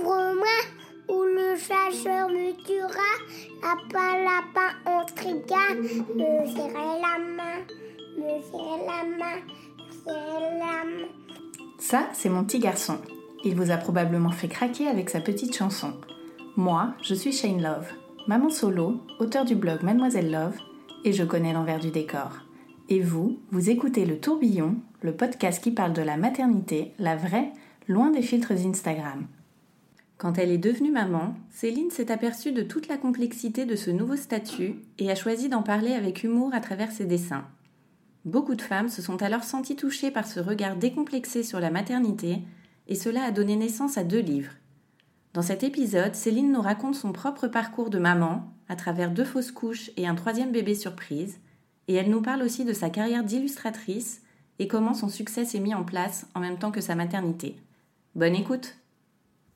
Ouvre-moi, ou le chasseur me tuera. Lapin, lapin, on triga. Me serrer la main, me serrer la main, serrer la main. Ça, c'est mon petit garçon. Il vous a probablement fait craquer avec sa petite chanson. Moi, je suis Shane Love, maman solo, auteur du blog Mademoiselle Love, et je connais l'envers du décor. Et vous, vous écoutez Le Tourbillon, le podcast qui parle de la maternité, la vraie, loin des filtres Instagram. Quand elle est devenue maman, Céline s'est aperçue de toute la complexité de ce nouveau statut et a choisi d'en parler avec humour à travers ses dessins. Beaucoup de femmes se sont alors senties touchées par ce regard décomplexé sur la maternité, et cela a donné naissance à deux livres. Dans cet épisode, Céline nous raconte son propre parcours de maman, à travers deux fausses couches et un troisième bébé surprise, et elle nous parle aussi de sa carrière d'illustratrice et comment son succès s'est mis en place en même temps que sa maternité. Bonne écoute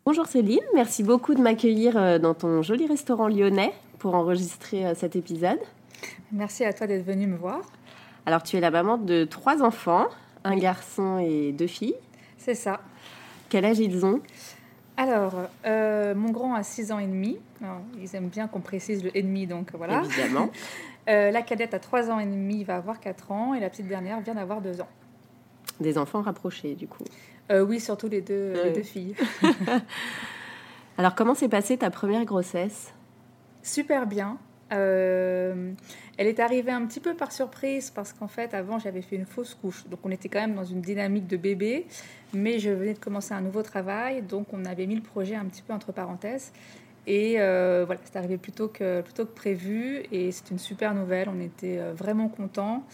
Bonjour Céline, merci beaucoup de m'accueillir euh, dans ton joli restaurant lyonnais pour enregistrer euh, cet épisode. Merci à toi d'être venue me voir. Alors tu es la maman de trois enfants, un garçon et deux filles. C'est ça. Quel âge ils ont? Alors, euh, mon grand a 6 ans et demi. Alors, ils aiment bien qu'on précise le et demi, donc voilà. Évidemment. Euh, la cadette a 3 ans et demi, va avoir 4 ans, et la petite dernière vient d'avoir 2 ans. Des enfants rapprochés du coup. Euh, oui, surtout les deux, les Ouais. deux filles. Alors comment s'est passée ta première grossesse? Super bien. Euh, elle est arrivée un petit peu par surprise parce qu'en fait, avant, j'avais fait une fausse couche. Donc, on était quand même dans une dynamique de bébé, mais je venais de commencer un nouveau travail. Donc, on avait mis le projet un petit peu entre parenthèses. Et euh, voilà, c'est arrivé plutôt que, plutôt que prévu. Et c'est une super nouvelle. On était vraiment contents.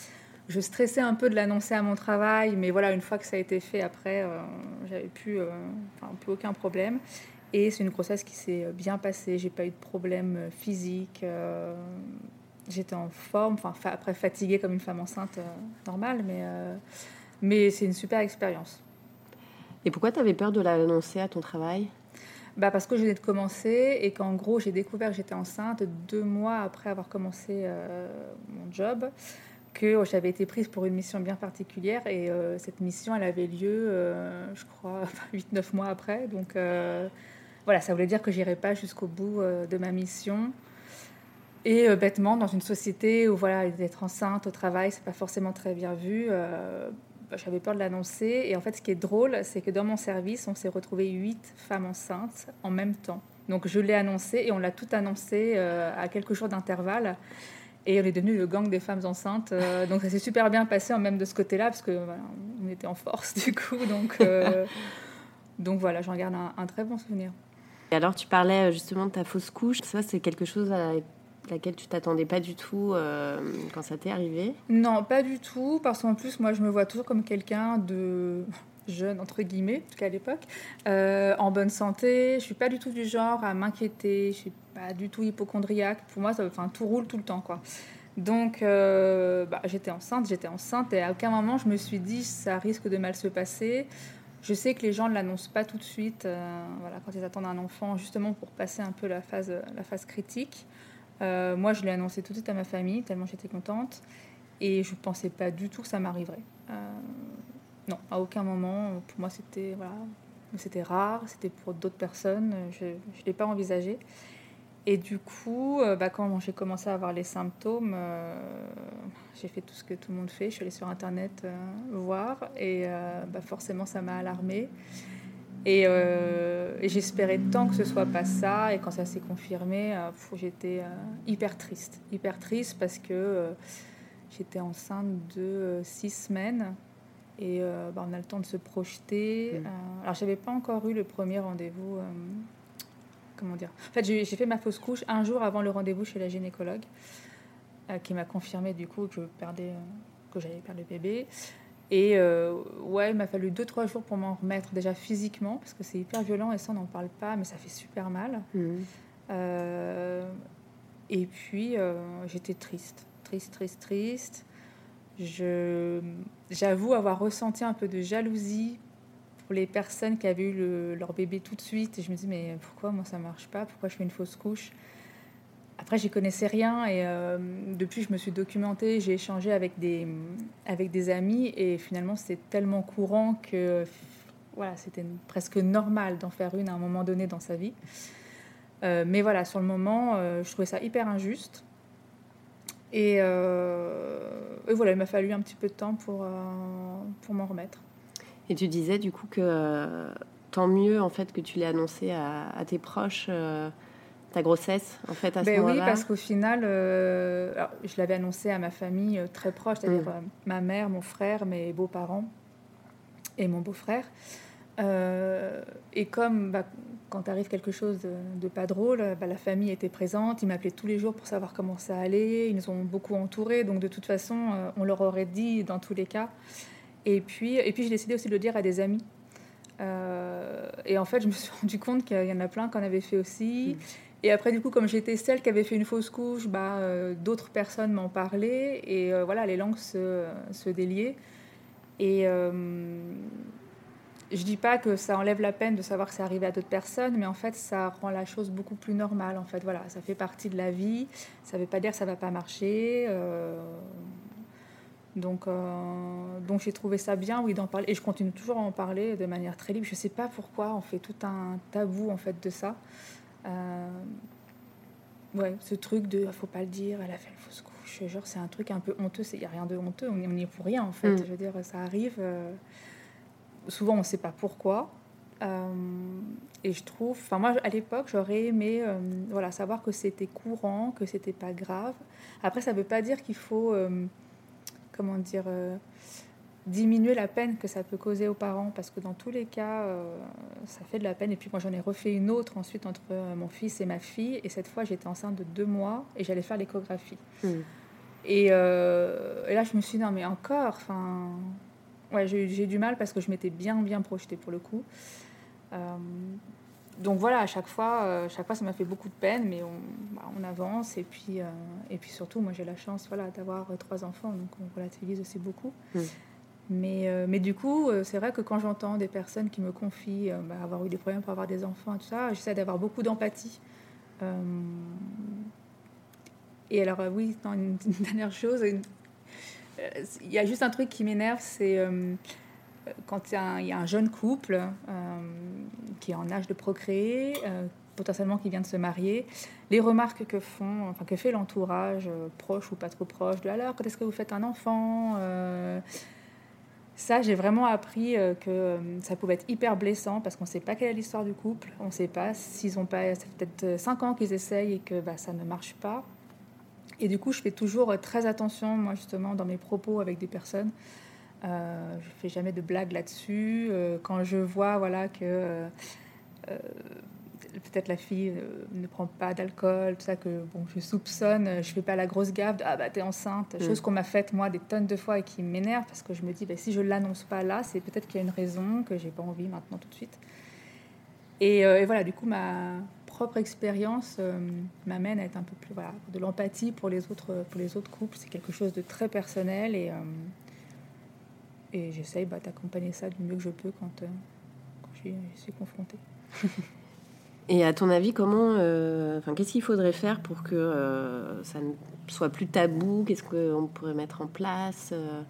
Je stressais un peu de l'annoncer à mon travail, mais voilà, une fois que ça a été fait, après, euh, j'avais plus, euh, enfin, plus aucun problème. Et c'est une grossesse qui s'est bien passée. J'ai pas eu de problème physique. euh, J'étais en forme, enfin fa- après fatiguée comme une femme enceinte normale, mais, mais c'est une super expérience. Et pourquoi tu avais peur de l'annoncer à ton travail? Bah parce que je venais de commencer et qu'en gros j'ai découvert que j'étais enceinte deux mois après avoir commencé euh, mon job, que j'avais été prise pour une mission bien particulière et euh, cette mission elle avait lieu, euh, je crois, 8-9 mois après. Donc euh, voilà, ça voulait dire que j'irais pas jusqu'au bout de ma mission. Et bêtement, dans une société où voilà, d'être enceinte au travail, c'est pas forcément très bien vu. bah, j'avais peur de l'annoncer. Et en fait, ce qui est drôle, c'est que dans mon service, on s'est retrouvé huit femmes enceintes en même temps. Donc je l'ai annoncé et on l'a tout annoncé à quelques jours d'intervalle. Et on est devenu le gang des femmes enceintes. euh, donc ça s'est super bien passé, même de ce côté-là, parce que voilà, on était en force du coup. Donc, euh, donc voilà, j'en garde un, un très bon souvenir. Et alors tu parlais euh, justement de ta fausse couche. Ça c'est quelque chose à laquelle tu t'attendais pas du tout euh, quand ça t'est arrivé? Non, pas du tout, parce qu'en plus, moi, je me vois toujours comme quelqu'un de jeune, entre guillemets, en tout cas à l'époque, euh, en bonne santé. Je suis pas du tout du genre à m'inquiéter, je suis pas du tout hypochondriaque. Pour moi, ça, enfin, tout roule tout le temps, quoi. Donc, euh, bah, j'étais enceinte, j'étais enceinte, et à aucun moment, je me suis dit, ça risque de mal se passer. Je sais que les gens ne l'annoncent pas tout de suite, euh, voilà, quand ils attendent un enfant, justement pour passer un peu la phase, la phase critique. Moi, je l'ai annoncé tout de suite à ma famille, tellement j'étais contente. Et je ne pensais pas du tout que ça m'arriverait. Non, à aucun moment. Pour moi, c'était voilà, rare. C'était pour d'autres personnes. Je ne l'ai pas envisagé. Et du coup, euh, bah, quand j'ai commencé à avoir les symptômes, euh, j'ai fait tout ce que tout le monde fait. Je suis allée sur Internet euh, voir. Et bah, forcément, ça m'a alarmée. Et, j'espérais tant que ce soit pas ça. Et quand ça s'est confirmé, j'étais hyper triste. Hyper triste parce que j'étais enceinte de six semaines. Et euh, bah, on a le temps de se projeter. Mm. Euh, alors, j'avais pas encore eu le premier rendez-vous. euh, comment dire En fait, j'ai fait ma fausse couche un jour avant le rendez-vous chez la gynécologue, euh, qui m'a confirmé du coup que je perdais, que j'allais perdre le bébé. Et ouais, il m'a fallu 2-3 jours pour m'en remettre déjà physiquement, parce que c'est hyper violent et ça, on n'en parle pas, mais ça fait super mal. Euh, et puis, j'étais triste, triste, triste, triste. J'avoue avoir ressenti un peu de jalousie pour les personnes qui avaient eu le- leur bébé tout de suite. Et je me dis, mais pourquoi moi ça marche pas? Pourquoi je fais une fausse couche? Après, j'y connaissais rien et euh, depuis, je me suis documentée, j'ai échangé avec des, avec des amis et finalement, c'est tellement courant que voilà, c'était presque normal d'en faire une à un moment donné dans sa vie. Euh, mais voilà, sur le moment, euh, je trouvais ça hyper injuste. Et, euh, et voilà, il m'a fallu un petit peu de temps pour, euh, pour m'en remettre. Et tu disais du coup que euh, tant mieux en fait que tu l'aies annoncé à, à tes proches euh, ta grossesse en fait à ce Ben oui, moment-là. parce qu'au final, euh, alors, je l'avais annoncé à ma famille très proche, c'est-à-dire Mm. ma mère, mon frère, mes beaux-parents et mon beau-frère. Euh, et comme bah, quand arrive quelque chose de, de pas drôle, bah, la famille était présente, ils m'appelaient tous les jours pour savoir comment ça allait, ils nous ont beaucoup entourés, donc de toute façon, euh, on leur aurait dit dans tous les cas. Et puis, et puis j'ai décidé aussi de le dire à des amis. Euh, et en fait, je me suis rendu compte qu'il y en a plein qui en avaient fait aussi. Et après, du coup, comme j'étais celle qui avait fait une fausse couche, bah, d'autres personnes m'en parlaient. Et voilà, les langues se, se déliaient. Et je dis pas que ça enlève la peine de savoir que c'est arrivé à d'autres personnes, mais en fait, ça rend la chose beaucoup plus normale. En fait, voilà, ça fait partie de la vie. Ça veut pas dire que ça va pas marcher. euh, donc, euh, donc j'ai trouvé ça bien, oui, d'en parler. Et je continue toujours à en parler de manière très libre. Je sais pas pourquoi on fait tout un tabou, en fait, de ça. Euh, ouais, ce truc de faut pas le dire, elle a fait une fausse couche. Genre, c'est un truc un peu honteux. Il n'y a rien de honteux, on n'y est pour rien, en fait. Mm. Je veux dire, ça arrive. Souvent, on ne sait pas pourquoi. Euh, et je trouve, enfin moi à l'époque j'aurais aimé euh, voilà savoir que c'était courant, que c'était pas grave. Après ça veut pas dire qu'il faut euh, comment dire diminuer la peine que ça peut causer aux parents parce que dans tous les cas ça fait de la peine. Et puis moi j'en ai refait une autre ensuite entre mon fils et ma fille et cette fois j'étais enceinte de deux mois et j'allais faire l'échographie. Mm. Et, et là, je me suis dit, non, mais encore, enfin. Ouais, j'ai j'ai eu du mal parce que je m'étais bien, bien projetée pour le coup. Euh, donc voilà, à chaque fois, euh, chaque fois, ça m'a fait beaucoup de peine, mais on, bah, on avance. Et puis, euh, et puis surtout, moi, j'ai la chance voilà, d'avoir trois enfants, donc on relativise aussi beaucoup. Mm. Mais, mais du coup, c'est vrai que quand j'entends des personnes qui me confient bah, avoir eu des problèmes pour avoir des enfants et tout ça, j'essaie d'avoir beaucoup d'empathie. Et alors, oui, une, une dernière chose, une- il y a juste un truc qui m'énerve, c'est euh, quand il y, a un- jeune couple euh, qui est en âge de procréer, euh, potentiellement qui vient de se marier, les remarques que font, enfin que fait l'entourage, euh, proche ou pas trop proche, de alors quand est-ce que vous faites un enfant euh, ça, j'ai vraiment appris euh, que euh, ça pouvait être hyper blessant parce qu'on ne sait pas quelle est l'histoire du couple. On ne sait pas s'ils ont pas. Ça fait peut-être 5 ans qu'ils essayent et que bah, ça ne marche pas. Et du coup, je fais toujours très attention, moi, justement, dans mes propos avec des personnes. Euh, je fais jamais de blagues là-dessus. Euh, quand je vois, voilà, que euh, euh, peut-être la fille ne prend pas d'alcool, tout ça, que bon, je soupçonne, je fais pas la grosse gaffe de, ah bah t'es enceinte, Mm. chose qu'on m'a faite moi des tonnes de fois et qui m'énerve parce que je me dis, bah, si je l'annonce pas là, c'est peut-être qu'il y a une raison que j'ai pas envie maintenant tout de suite. Et, et voilà, du coup, ma propre expérience euh, m'amène à être un peu plus voilà, de l'empathie pour les autres pour les autres couples. C'est quelque chose de très personnel et euh, et j'essaye bah, d'accompagner ça du mieux que je peux quand, euh, quand j'y suis confrontée. Et à ton avis, comment, euh, enfin, qu'est-ce qu'il faudrait faire pour que euh, ça ne soit plus tabou? Qu'est-ce qu'on pourrait mettre en place euh?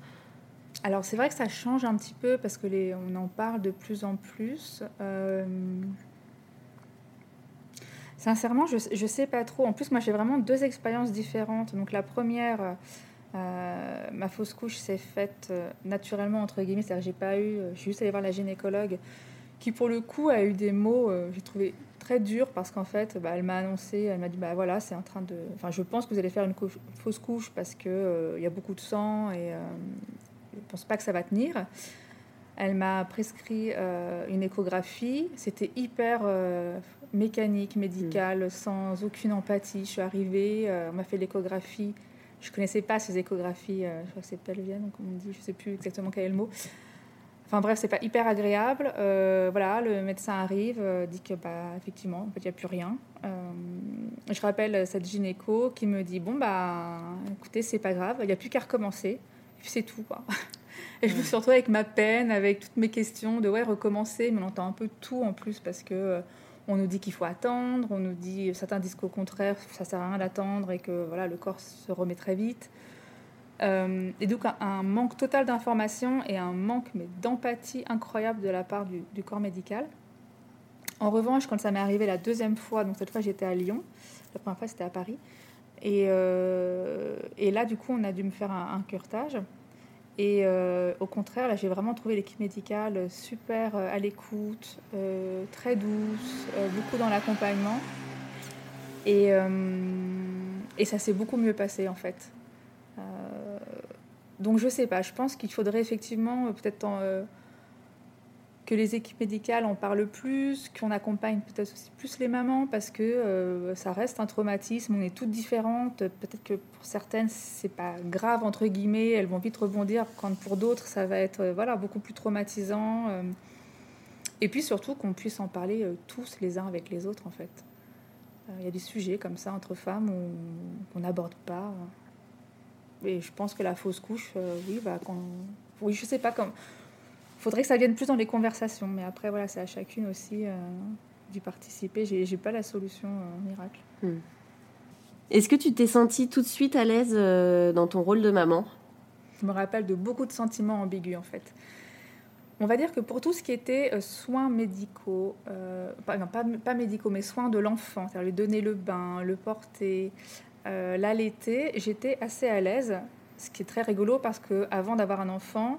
Alors c'est vrai que ça change un petit peu parce que les, on en parle de plus en plus. Euh, sincèrement, je ne sais pas trop. En plus, moi j'ai vraiment deux expériences différentes. Donc la première, euh, ma fausse couche s'est faite euh, naturellement entre guillemets, c'est-à-dire j'ai pas eu, je suis juste allée voir la gynécologue qui pour le coup a eu des mots, euh, j'ai trouvé très durs parce qu'en fait, bah, elle m'a annoncé, elle m'a dit bah voilà, c'est en train de, enfin je pense que vous allez faire une fausse couche parce euh, il y a beaucoup de sang et euh, je pense pas que ça va tenir. Elle m'a prescrit euh, une échographie. C'était hyper euh, mécanique, médical, sans aucune empathie. Je suis arrivée, euh, on m'a fait l'échographie. Je connaissais pas ces échographies, je crois que c'est pelvienne, comme on dit, je sais plus exactement quel est le mot. Enfin bref, c'est pas hyper agréable. Voilà, le médecin arrive, dit que bah effectivement, en fait, il n'y a plus rien. Je rappelle cette gynéco qui me dit bon bah écoutez, c'est pas grave, il n'y a plus qu'à recommencer. Et puis c'est tout quoi. Et je me suis retrouvée avec ma peine, avec toutes mes questions de ouais recommencer, mais on entend un peu tout en plus parce que euh, on nous dit qu'il faut attendre, on nous dit certains disent qu'au contraire ça sert à rien d'attendre et que voilà le corps se remet très vite. Euh, et donc un, un manque total d'informations et un manque mais d'empathie incroyable de la part du, du corps médical. En revanche, quand ça m'est arrivé la deuxième fois, donc cette fois j'étais à Lyon, la première fois c'était à Paris, et, euh, et là du coup on a dû me faire un, un curetage. Et euh, au contraire, là j'ai vraiment trouvé l'équipe médicale super euh, à l'écoute, euh, très douce, euh, beaucoup dans l'accompagnement. Et, euh, et ça s'est beaucoup mieux passé en fait. Euh, donc je sais pas, je pense qu'il faudrait effectivement euh, peut-être en, euh, que les équipes médicales en parlent plus, qu'on accompagne peut-être aussi plus les mamans parce que euh, ça reste un traumatisme, on est toutes différentes. Peut-être que pour certaines c'est pas grave entre guillemets, elles vont vite rebondir, quand pour d'autres ça va être euh, voilà beaucoup plus traumatisant. euh. et puis surtout qu'on puisse en parler tous les uns avec les autres en fait. Il y a des sujets comme ça entre femmes qu'on n'aborde pas. Et je pense que la fausse couche, oui, bah, quand... oui, je sais pas comme. Faudrait que ça vienne plus dans les conversations, mais après voilà, c'est à chacune aussi euh, d'y participer. J'ai j'ai pas la solution euh, miracle. Est-ce que tu t'es sentie tout de suite à l'aise euh, dans ton rôle de maman? Je me rappelle de beaucoup de sentiments ambigus en fait. On va dire que pour tout ce qui était euh, soins médicaux, pas, non, pas, pas médicaux, mais soins de l'enfant, c'est-à-dire lui donner le bain, le porter, l'allaiter, j'étais assez à l'aise. Ce qui est très rigolo parce que avant d'avoir un enfant,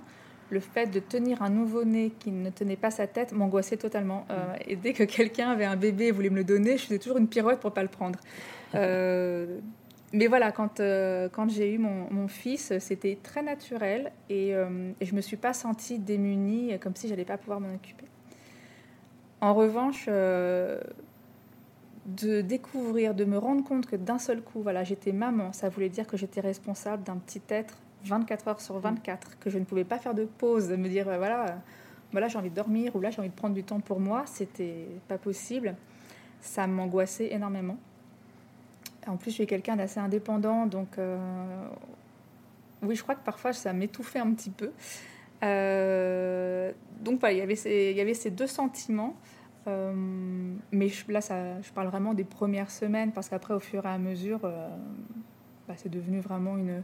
le fait de tenir un nouveau-né qui ne tenait pas sa tête m'angoissait totalement. Euh, et dès que quelqu'un avait un bébé et voulait me le donner, je faisais toujours une pirouette pour pas le prendre. Euh, mais voilà, quand, euh, quand j'ai eu mon, mon fils, c'était très naturel et, et je me suis pas sentie démunie, comme si j'allais pas pouvoir m'en occuper. En revanche, de découvrir, de me rendre compte que d'un seul coup, voilà, j'étais maman, ça voulait dire que j'étais responsable d'un petit être 24 heures sur 24, que je ne pouvais pas faire de pause, me dire, voilà, voilà j'ai envie de dormir ou là j'ai envie de prendre du temps pour moi, c'était pas possible. Ça m'angoissait énormément. En plus, je suis quelqu'un d'assez indépendant, donc euh, oui, je crois que parfois ça m'étouffait un petit peu. Euh, donc voilà, il y avait ces, il y avait ces deux sentiments. Euh, mais là, ça, je parle vraiment des premières semaines, parce qu'après, au fur et à mesure, bah, c'est devenu vraiment une,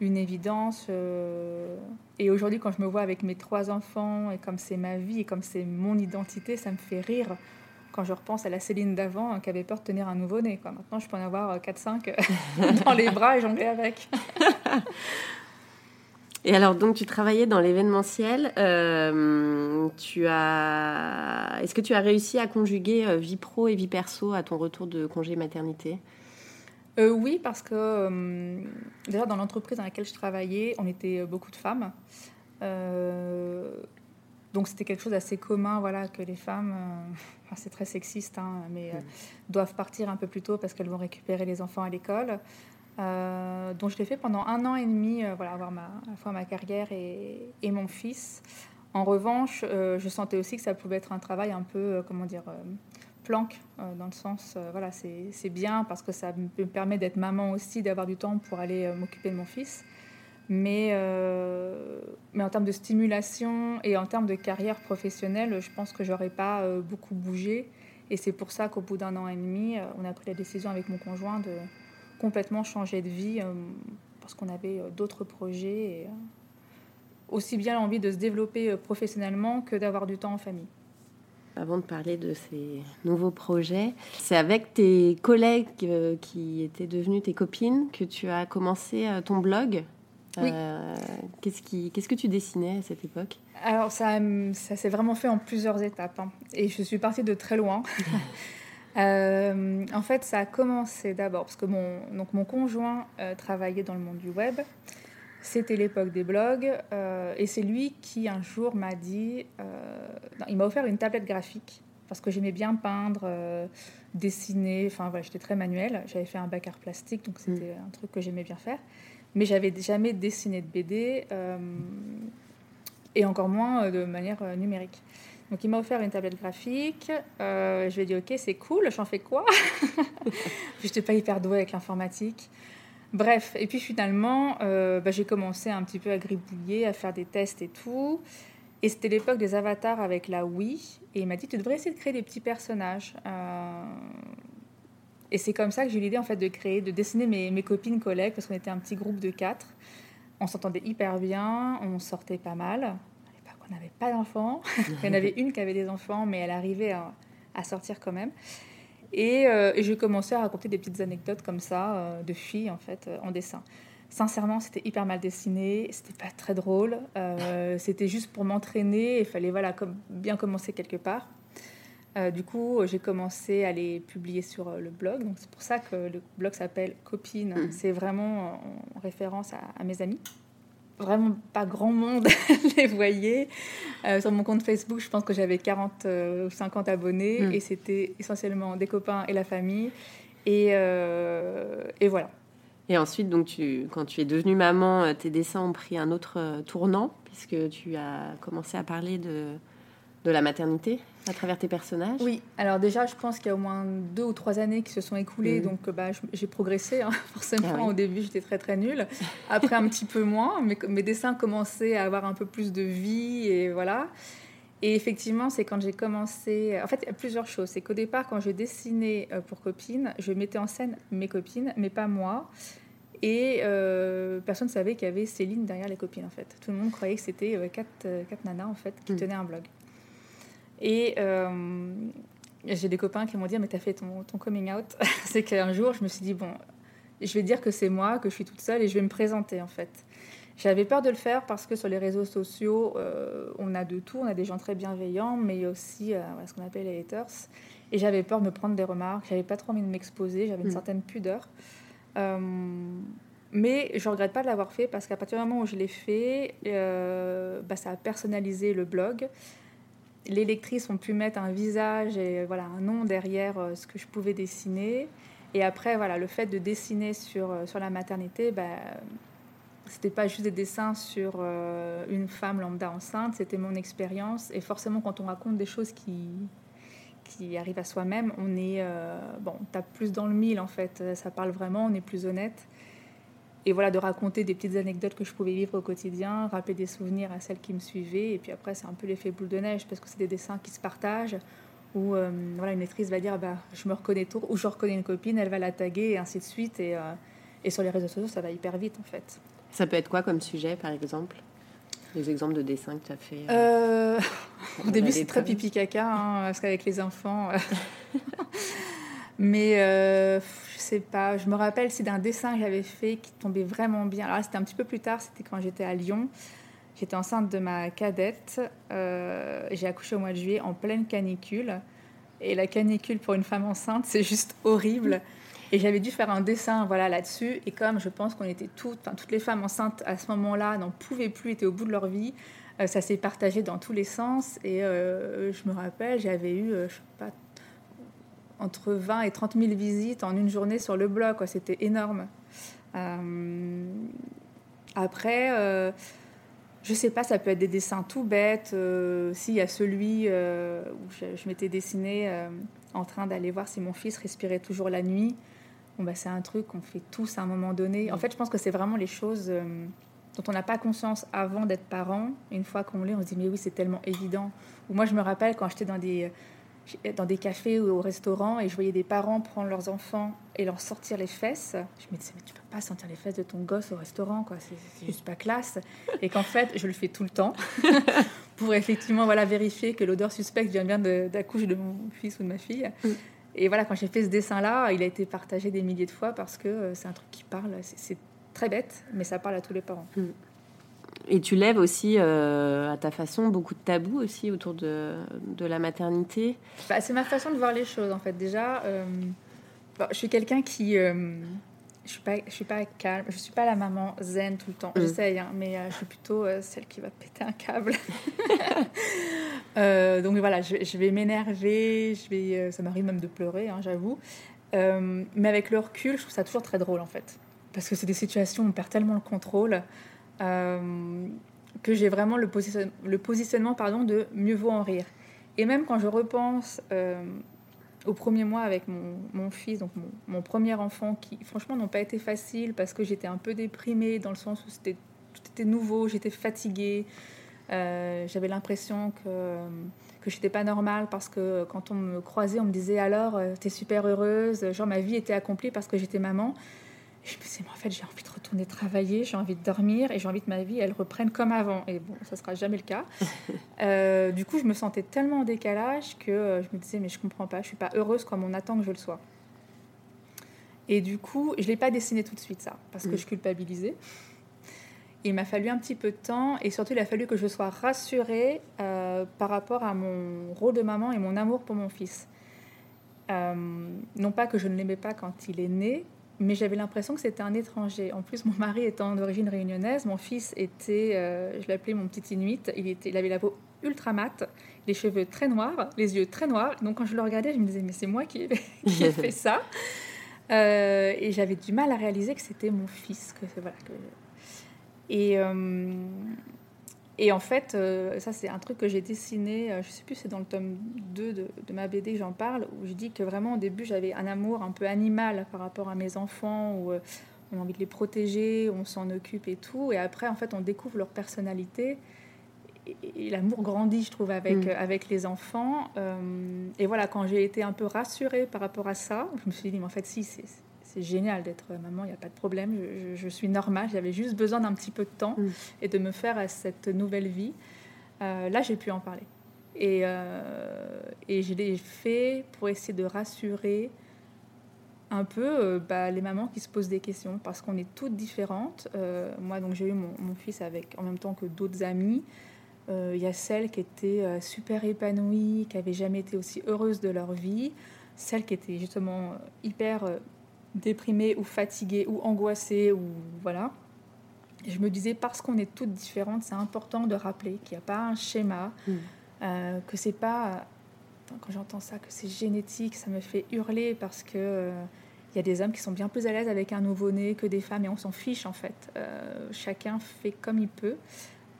une évidence. euh. et aujourd'hui, quand je me vois avec mes trois enfants, et comme c'est ma vie, et comme c'est mon identité, ça me fait rire quand je repense à la Céline d'avant hein, qui avait peur de tenir un nouveau-né. Maintenant, je peux en avoir 4-5 dans les bras et jongler avec. Et alors, donc, tu travaillais dans l'événementiel. euh, tu as... Est-ce que tu as réussi à conjuguer euh, vie pro et vie perso à ton retour de congé maternité? Euh, oui, parce que euh, déjà dans l'entreprise dans laquelle je travaillais, on était euh, beaucoup de femmes. Euh, donc c'était quelque chose d'assez commun, voilà, que les femmes, enfin, c'est très sexiste, hein, mais euh, doivent partir un peu plus tôt parce qu'elles vont récupérer les enfants à l'école. Donc je l'ai fait pendant un an et demi, voilà, avoir ma, à la fois ma carrière et, et mon fils. En revanche, je sentais aussi que ça pouvait être un travail un peu, comment dire, planque, euh, dans le sens, euh, voilà, c'est bien parce que ça me permet d'être maman aussi, d'avoir du temps pour aller euh, m'occuper de mon fils. Mais, mais en termes de stimulation et en termes de carrière professionnelle, je pense que j'aurais pas beaucoup bougé. Et c'est pour ça qu'au bout d'un an et demi, on a pris la décision avec mon conjoint de complètement changer de vie parce qu'on avait d'autres projets et aussi bien l'envie de se développer professionnellement que d'avoir du temps en famille. Avant de parler de ces nouveaux projets, c'est avec tes collègues euh, qui étaient devenues tes copines que tu as commencé euh, ton blog. Oui. Euh, qu'est-ce, qui, qu'est-ce que tu dessinais à cette époque? Alors, ça, ça s'est vraiment fait en plusieurs étapes. hein. Et je suis partie de très loin. Euh, en fait, ça a commencé d'abord parce que mon, donc mon conjoint euh, travaillait dans le monde du web. C'était l'époque des blogs. euh, et c'est lui qui, un jour, m'a dit... euh, non, il m'a offert une tablette graphique. parce que j'aimais bien peindre, euh, dessiner. Enfin voilà, j'étais très manuelle. J'avais fait un bac art plastique, donc c'était un truc que j'aimais bien faire. Mais j'avais jamais dessiné de BD et encore moins de manière numérique. Donc il m'a offert une tablette graphique. Euh, je lui ai dit ok c'est cool, j'en fais quoi Je n'étais pas hyper douée avec l'informatique. Bref, et puis finalement euh, bah, j'ai commencé un petit peu à gribouiller, à faire des tests et tout. Et c'était l'époque des avatars avec la Wii. Et il m'a dit tu devrais essayer de créer des petits personnages. Euh, et c'est comme ça que j'ai eu l'idée en fait de créer, de dessiner mes, copines collègues parce qu'on était un petit groupe de quatre. On s'entendait hyper bien, on sortait pas mal. On n'avait pas d'enfants. Il y en avait une qui avait des enfants, mais elle arrivait à sortir quand même. Et, euh, et j'ai commencé à raconter des petites anecdotes comme ça euh, de filles en fait euh, en dessin. Sincèrement, c'était hyper mal dessiné, c'était pas très drôle. euh, c'était juste pour m'entraîner. Il fallait voilà comme bien commencer quelque part. Du coup, j'ai commencé à les publier sur le blog. Donc, c'est pour ça que le blog s'appelle Copine. Mhm. C'est vraiment en référence à, à mes amis. Vraiment pas grand monde les voyait. Euh, sur mon compte Facebook, je pense que j'avais 40 euh, ou 50 abonnés Mhm. et c'était essentiellement des copains et la famille. Et, euh, et voilà. Et ensuite, donc, tu, quand tu es devenue maman, tes dessins ont pris un autre tournant, puisque tu as commencé à parler de, de la maternité? À travers tes personnages. Oui, alors déjà, je pense qu'il y a au moins deux ou trois années qui se sont écoulées, Mhm. donc bah, j'ai progressé. hein, forcément, Ah oui. au début, j'étais très très nulle. Après, un petit peu moins, mais mes dessins commençaient à avoir un peu plus de vie et voilà. Et effectivement, c'est quand j'ai commencé. En fait, il y a plusieurs choses. C'est qu'au départ, quand je dessinais euh, pour copines, je mettais en scène mes copines, mais pas moi. Et euh, personne ne savait qu'il y avait Céline derrière les copines, en fait. Tout le monde croyait que c'était euh, quatre, quatre nanas, en fait, qui Mm. tenaient un blog. Et euh, j'ai des copains qui m'ont dit, mais t'as fait ton, ton coming out. c'est qu'un jour, je me suis dit, bon, je vais dire que c'est moi, que je suis toute seule et je vais me présenter, en fait. J'avais peur de le faire parce que sur les réseaux sociaux, euh, on a de tout. On a des gens très bienveillants, mais il y a aussi euh, ce qu'on appelle les haters. Et j'avais peur de me prendre des remarques. J'avais pas trop envie de m'exposer. J'avais une Mm. certaine pudeur. Euh, mais je regrette pas de l'avoir fait parce qu'à partir du moment où je l'ai fait, bah, ça a personnalisé le blog. Les lectrices ont pu mettre un visage et voilà un nom derrière euh, ce que je pouvais dessiner. Et après, voilà, le fait de dessiner sur, euh, sur la maternité, bah, c'était pas juste des dessins sur euh, une femme lambda enceinte, c'était mon expérience. Et forcément, quand on raconte des choses qui, qui arrivent à soi-même, on est euh, bon, on tape plus dans le mille en fait. Ça parle vraiment, on est plus honnête. Et voilà, de raconter des petites anecdotes que je pouvais vivre au quotidien, rappeler des souvenirs à celles qui me suivaient. Et puis après, c'est un peu l'effet boule de neige parce que c'est des dessins qui se partagent. Où euh, voilà, une lectrice va dire bah, Je me reconnais trop, ou je reconnais une copine, elle va la taguer, et ainsi de suite. Et, euh, et sur les réseaux sociaux, ça va hyper vite en fait. Ça peut être quoi comme sujet, par exemple? Des exemples de dessins que tu as fait euh, au début, c'est très pipi caca, hein, parce qu'avec les enfants. Mais pas, je me rappelle, c'est d'un dessin que j'avais fait qui tombait vraiment bien. Alors c'était un petit peu plus tard, c'était quand j'étais à Lyon. J'étais enceinte de ma cadette. euh, j'ai accouché au mois de juillet en pleine canicule. Et la canicule pour une femme enceinte, c'est juste horrible. Et j'avais dû faire un dessin voilà, là-dessus. Et comme je pense qu'on était toutes, enfin, toutes les femmes enceintes à ce moment-là n'en pouvaient plus, étaient au bout de leur vie, euh, ça s'est partagé dans tous les sens. Et euh, je me rappelle, j'avais eu, je sais pas, entre 20 et 30 000 visites en une journée sur le blog. C'était énorme. Euh, après, euh, je sais pas, ça peut être des dessins tout bêtes. Euh, S'il y a celui euh, où je, m'étais dessinée en train d'aller voir si mon fils respirait toujours la nuit. Bon, bah, c'est un truc qu'on fait tous à un moment donné. En fait, je pense que c'est vraiment les choses dont on n'a pas conscience avant d'être parent. Une fois qu'on l'est, on se dit mais oui, c'est tellement évident. Ou moi, je me rappelle quand j'étais dans des dans des cafés ou au restaurant et je voyais des parents prendre leurs enfants et leur sortir les fesses. Je me disais, mais tu peux pas sentir les fesses de ton gosse au restaurant, quoi. C'est juste pas classe. Et qu'en fait, je le fais tout le temps pour effectivement voilà, vérifier que l'odeur suspecte vient bien la couche de mon fils ou de ma fille. Mm. Et voilà, quand j'ai fait ce dessin-là, il a été partagé des milliers de fois parce que euh, c'est un truc qui parle. C'est- C'est très bête, mais ça parle à tous les parents. Et tu lèves aussi, euh, à ta façon, beaucoup de tabous aussi autour de, de la maternité. Bah, c'est ma façon de voir les choses en fait. Déjà, euh, bon, je suis quelqu'un qui, euh, je suis pas, je suis pas calme. Je suis pas la maman zen tout le temps. Mm. J'essaye, hein, mais je suis plutôt celle qui va péter un câble. Donc voilà, je, vais m'énerver, je vais, ça m'arrive même de pleurer, hein, j'avoue. Mais avec le recul, je trouve ça toujours très drôle en fait. Parce que c'est des situations où on perd tellement le contrôle que j'ai vraiment le, positionnement pardon, de mieux vaut en rire. Et même quand je repense au premier mois avec mon, fils, donc mon, premier enfant, qui franchement n'ont pas été faciles parce que j'étais un peu déprimée dans le sens où c'était, tout était nouveau, j'étais fatiguée. Euh, j'avais l'impression que que j'étais pas normale parce que quand on me croisait, on me disait alors, euh, tu es super heureuse, genre ma vie était accomplie parce que j'étais maman. Je me disais, mais en fait, j'ai envie de retourner travailler, j'ai envie de dormir et j'ai envie que ma vie, elle reprenne comme avant. Et bon, ça sera jamais le cas. Euh, du coup, je me sentais tellement en décalage que je me disais, mais je comprends pas, je suis pas heureuse comme on attend que je le sois. Et du coup, je l'ai pas dessiné tout de suite, ça, parce que mm. je culpabilisais. Il m'a fallu un petit peu de temps et surtout il a fallu que je sois rassurée euh, par rapport à mon rôle de maman et mon amour pour mon fils. Euh, non pas que je ne l'aimais pas quand il est né, mais j'avais l'impression que c'était un étranger. En plus, mon mari étant d'origine réunionnaise, mon fils était, euh, je l'appelais mon petit Inuit, il, était, il avait la peau ultra mate, les cheveux très noirs, les yeux très noirs. Donc quand je le regardais, je me disais, mais c'est moi qui ai, qui ai fait ça. et j'avais du mal à réaliser que c'était mon fils, que voilà, que et, euh, et en fait, euh, ça c'est un truc que j'ai dessiné, euh, je sais plus, c'est dans le tome 2 de, ma BD j'en parle, où je dis que vraiment au début j'avais un amour un peu animal par rapport à mes enfants, où on a envie de les protéger, on s'en occupe et tout. Et après, en fait, on découvre leur personnalité. Et, l'amour grandit, je trouve, avec, mm. avec les enfants. et voilà, quand j'ai été un peu rassurée par rapport à ça, je me suis dit, mais en fait, si, c'est c'est génial d'être maman, il n'y a pas de problème, je, suis normale, j'avais juste besoin d'un petit peu de temps mm. et de me faire à cette nouvelle vie. Euh, là, j'ai pu en parler. Et, euh, et je l'ai fait pour essayer de rassurer un peu euh, bah, les mamans qui se posent des questions parce qu'on est toutes différentes. moi, donc j'ai eu mon, mon, fils avec en même temps que d'autres amis. Il y a celles qui étaient super épanouies, qui n'avaient jamais été aussi heureuses de leur vie, celles qui étaient justement hyper déprimée ou fatiguée ou angoissée ou voilà. je me disais parce qu'on est toutes différentes, c'est important de rappeler qu'il n'y a pas un schéma, mm. euh, que c'est pas quand j'entends ça que c'est génétique, ça me fait hurler parce que euh, il y a des hommes qui sont bien plus à l'aise avec un nouveau-né que des femmes et on s'en fiche en fait. Euh, chacun fait comme il peut.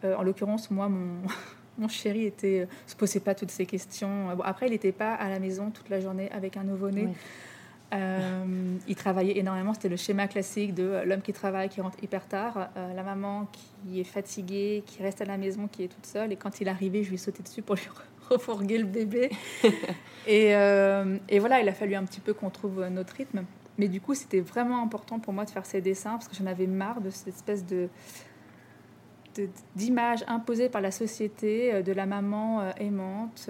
en l'occurrence, moi, mon, mon chéri était, se posait pas toutes ces questions. après, il n'était pas à la maison toute la journée avec un nouveau-né. Euh, il travaillait énormément, c'était le schéma classique de l'homme qui travaille, qui rentre hyper tard, euh, la maman qui est fatiguée, qui reste à la maison, qui est toute seule, et quand il arrivait, je lui sautais dessus pour lui refourguer le bébé. et, euh, et, voilà, il a fallu un petit peu qu'on trouve notre rythme. Mais du coup, c'était vraiment important pour moi de faire ces dessins, parce que j'en avais marre de cette espèce de d'image imposée par la société de la maman aimante,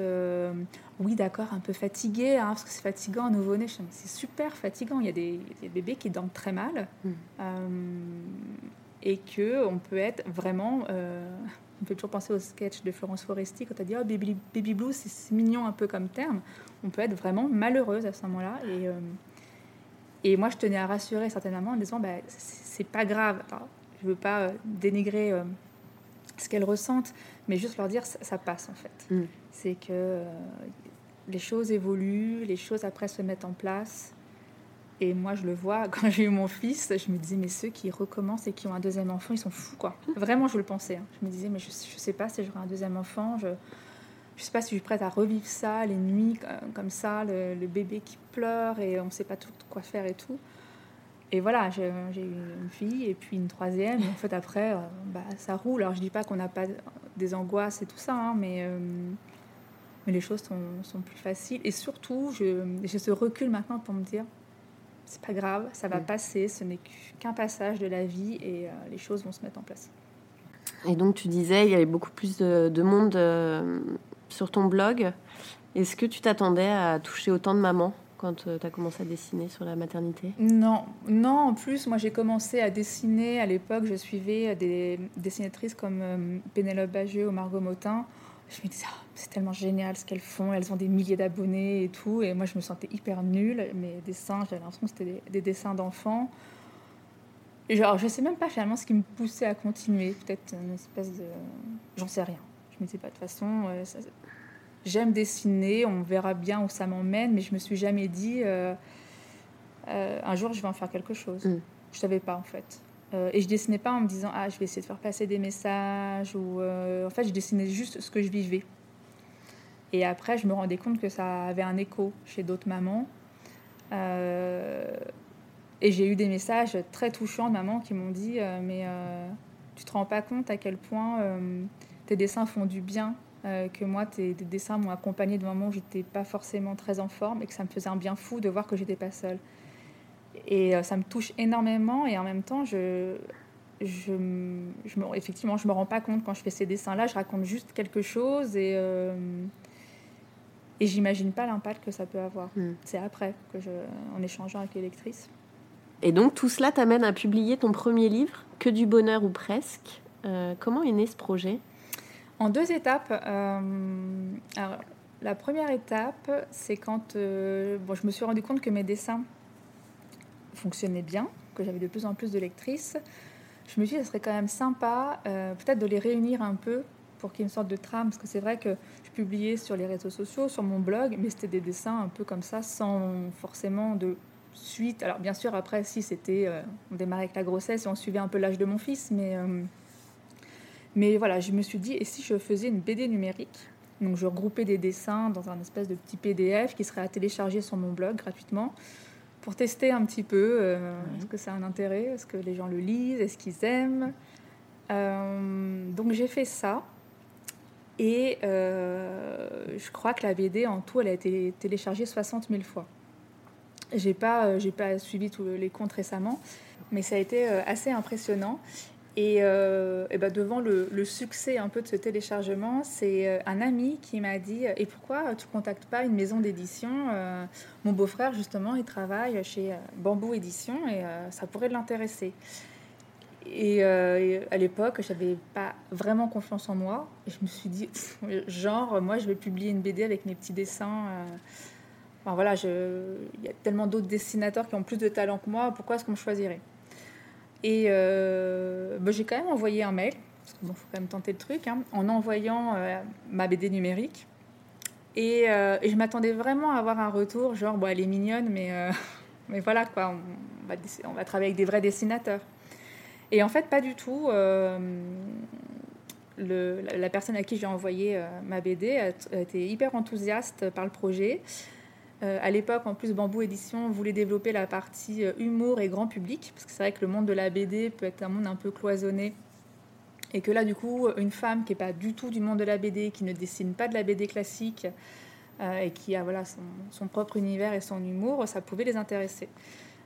oui, d'accord, un peu fatigué, hein, parce que c'est fatigant, un nouveau-né. C'est super fatigant. Il y, a des, bébés qui dorment très mal. Mm. Euh, et que on peut être vraiment. Euh, on peut toujours penser au sketch de Florence Foresti quand elle dit oh, baby, baby blues, c'est mignon un peu comme terme. On peut être vraiment malheureuse à ce moment-là. Et, euh, et moi, je tenais à rassurer certainement en disant bah, c'est pas grave. je veux pas dénigrer ce qu'elles ressentent, mais juste leur dire ça, passe en fait. Mm. C'est que les choses évoluent, les choses après se mettent en place. Et moi, je le vois, quand j'ai eu mon fils, je me disais, mais ceux qui recommencent et qui ont un deuxième enfant, ils sont fous, quoi. Vraiment, je le pensais. Hein. Je me disais, mais je ne sais pas si j'aurai un deuxième enfant. Je ne sais pas si je suis prête à revivre ça, les nuits comme ça, le, bébé qui pleure et on sait pas tout quoi faire et tout. Et voilà, j'ai eu une fille et puis une troisième. en fait, après, euh, bah, ça roule. Alors, je dis pas qu'on n'a pas des angoisses et tout ça, hein, mais... Euh, mais les choses sont, plus faciles. Et surtout, j'ai ce recul maintenant pour me dire, c'est pas grave, ça va mm. passer, ce n'est qu'un passage de la vie et euh, les choses vont se mettre en place. Et donc tu disais, il y avait beaucoup plus de, monde euh, sur ton blog. Est-ce que tu t'attendais à toucher autant de mamans quand euh, tu as commencé à dessiner sur la maternité? Non, non. En plus, moi j'ai commencé à dessiner à l'époque. Je suivais des dessinatrices comme Pénélope Bagieux ou Margot Motin je me disais, ah, c'est tellement génial ce qu'elles font, elles ont des milliers d'abonnés et tout. Et moi, je me sentais hyper nulle. Mes dessins, j'avais l'impression que c'était des, dessins d'enfants. Genre, je sais même pas finalement ce qui me poussait à continuer. Peut-être une espèce de. J'en sais rien. Je me disais pas, de toute façon, j'aime dessiner, on verra bien où ça m'emmène, mais je me suis jamais dit un jour je vais en faire quelque chose. Mm. Je savais pas en fait. Et je dessinais pas en me disant ah je vais essayer de faire passer des messages ou en fait je dessinais juste ce que je vivais. Et après je me rendais compte que ça avait un écho chez d'autres mamans. et j'ai eu des messages très touchants de mamans qui m'ont dit mais tu te rends pas compte à quel point euh, tes dessins font du bien, euh, que moi, tes, dessins m'ont accompagné de moments où j'étais pas forcément très en forme et que ça me faisait un bien fou de voir que j'étais pas seule. Et euh, ça me touche énormément et en même temps, je, je, je me, effectivement, je me rends pas compte quand je fais ces dessins-là, je raconte juste quelque chose et et j'imagine pas l'impact que ça peut avoir. Hmm. C'est après que je, en échangeant avec les Et donc tout cela t'amène à publier ton premier livre que du bonheur ou presque. Euh, comment est né ce projet? En deux étapes. Euh, la première étape, c'est quand euh, bon, je me suis rendu compte que mes dessins fonctionnaient bien, que j'avais de plus en plus de lectrices. Je me suis dit, ce serait quand même sympa, peut-être de les réunir un peu pour qu'il y ait une sorte de trame, parce que c'est vrai que je publiais sur les réseaux sociaux, sur mon blog, mais c'était des dessins un peu comme ça, sans forcément de suite. Alors bien sûr, après, si c'était, euh, on démarrait avec la grossesse et on suivait un peu l'âge de mon fils, mais euh, mais voilà, je me suis dit, et si je faisais une BD numérique? Donc je regroupais des dessins dans un espèce de petit PDF qui serait à télécharger sur mon blog gratuitement pour tester un petit peu euh, est-ce que ça a un intérêt, est-ce que les gens le lisent, est-ce qu'ils aiment. donc j'ai fait ça. Et je crois que la BD en tout, elle a été téléchargée 60 000 fois. J'ai pas, euh, j'ai pas suivi tous les comptes récemment, mais ça a été euh, assez impressionnant. Et, euh, ben devant le, succès un peu de ce téléchargement, c'est un ami qui m'a dit Et pourquoi tu contactes pas une maison d'édition Mon beau-frère, justement, il travaille chez Bambou Édition et ça pourrait l'intéresser. Et, à l'époque, j'avais pas vraiment confiance en moi. Et je me suis dit Genre, moi, je vais publier une BD avec mes petits dessins voilà, il y a tellement d'autres dessinateurs qui ont plus de talent que moi, pourquoi est-ce qu'on me choisirait? Et euh, bah, j'ai quand même envoyé un mail, parce qu'il faut quand même tenter le truc, hein, en envoyant euh, ma BD numérique. Euh, et, je m'attendais vraiment à avoir un retour, genre, bon, elle est mignonne, mais, mais voilà, quoi, on va, travailler avec des vrais dessinateurs. Et en fait, pas du tout. Le, la, personne à qui j'ai envoyé ma BD a, été hyper enthousiaste par le projet. Euh, à l'époque, en plus, Bambou Édition voulait développer la partie euh, humour et grand public, parce que c'est vrai que le monde de la BD peut être un monde un peu cloisonné. Et que là, du coup, une femme qui n'est pas du tout du monde de la BD, qui ne dessine pas de la BD classique, euh, et qui a voilà, son, propre univers et son humour, ça pouvait les intéresser.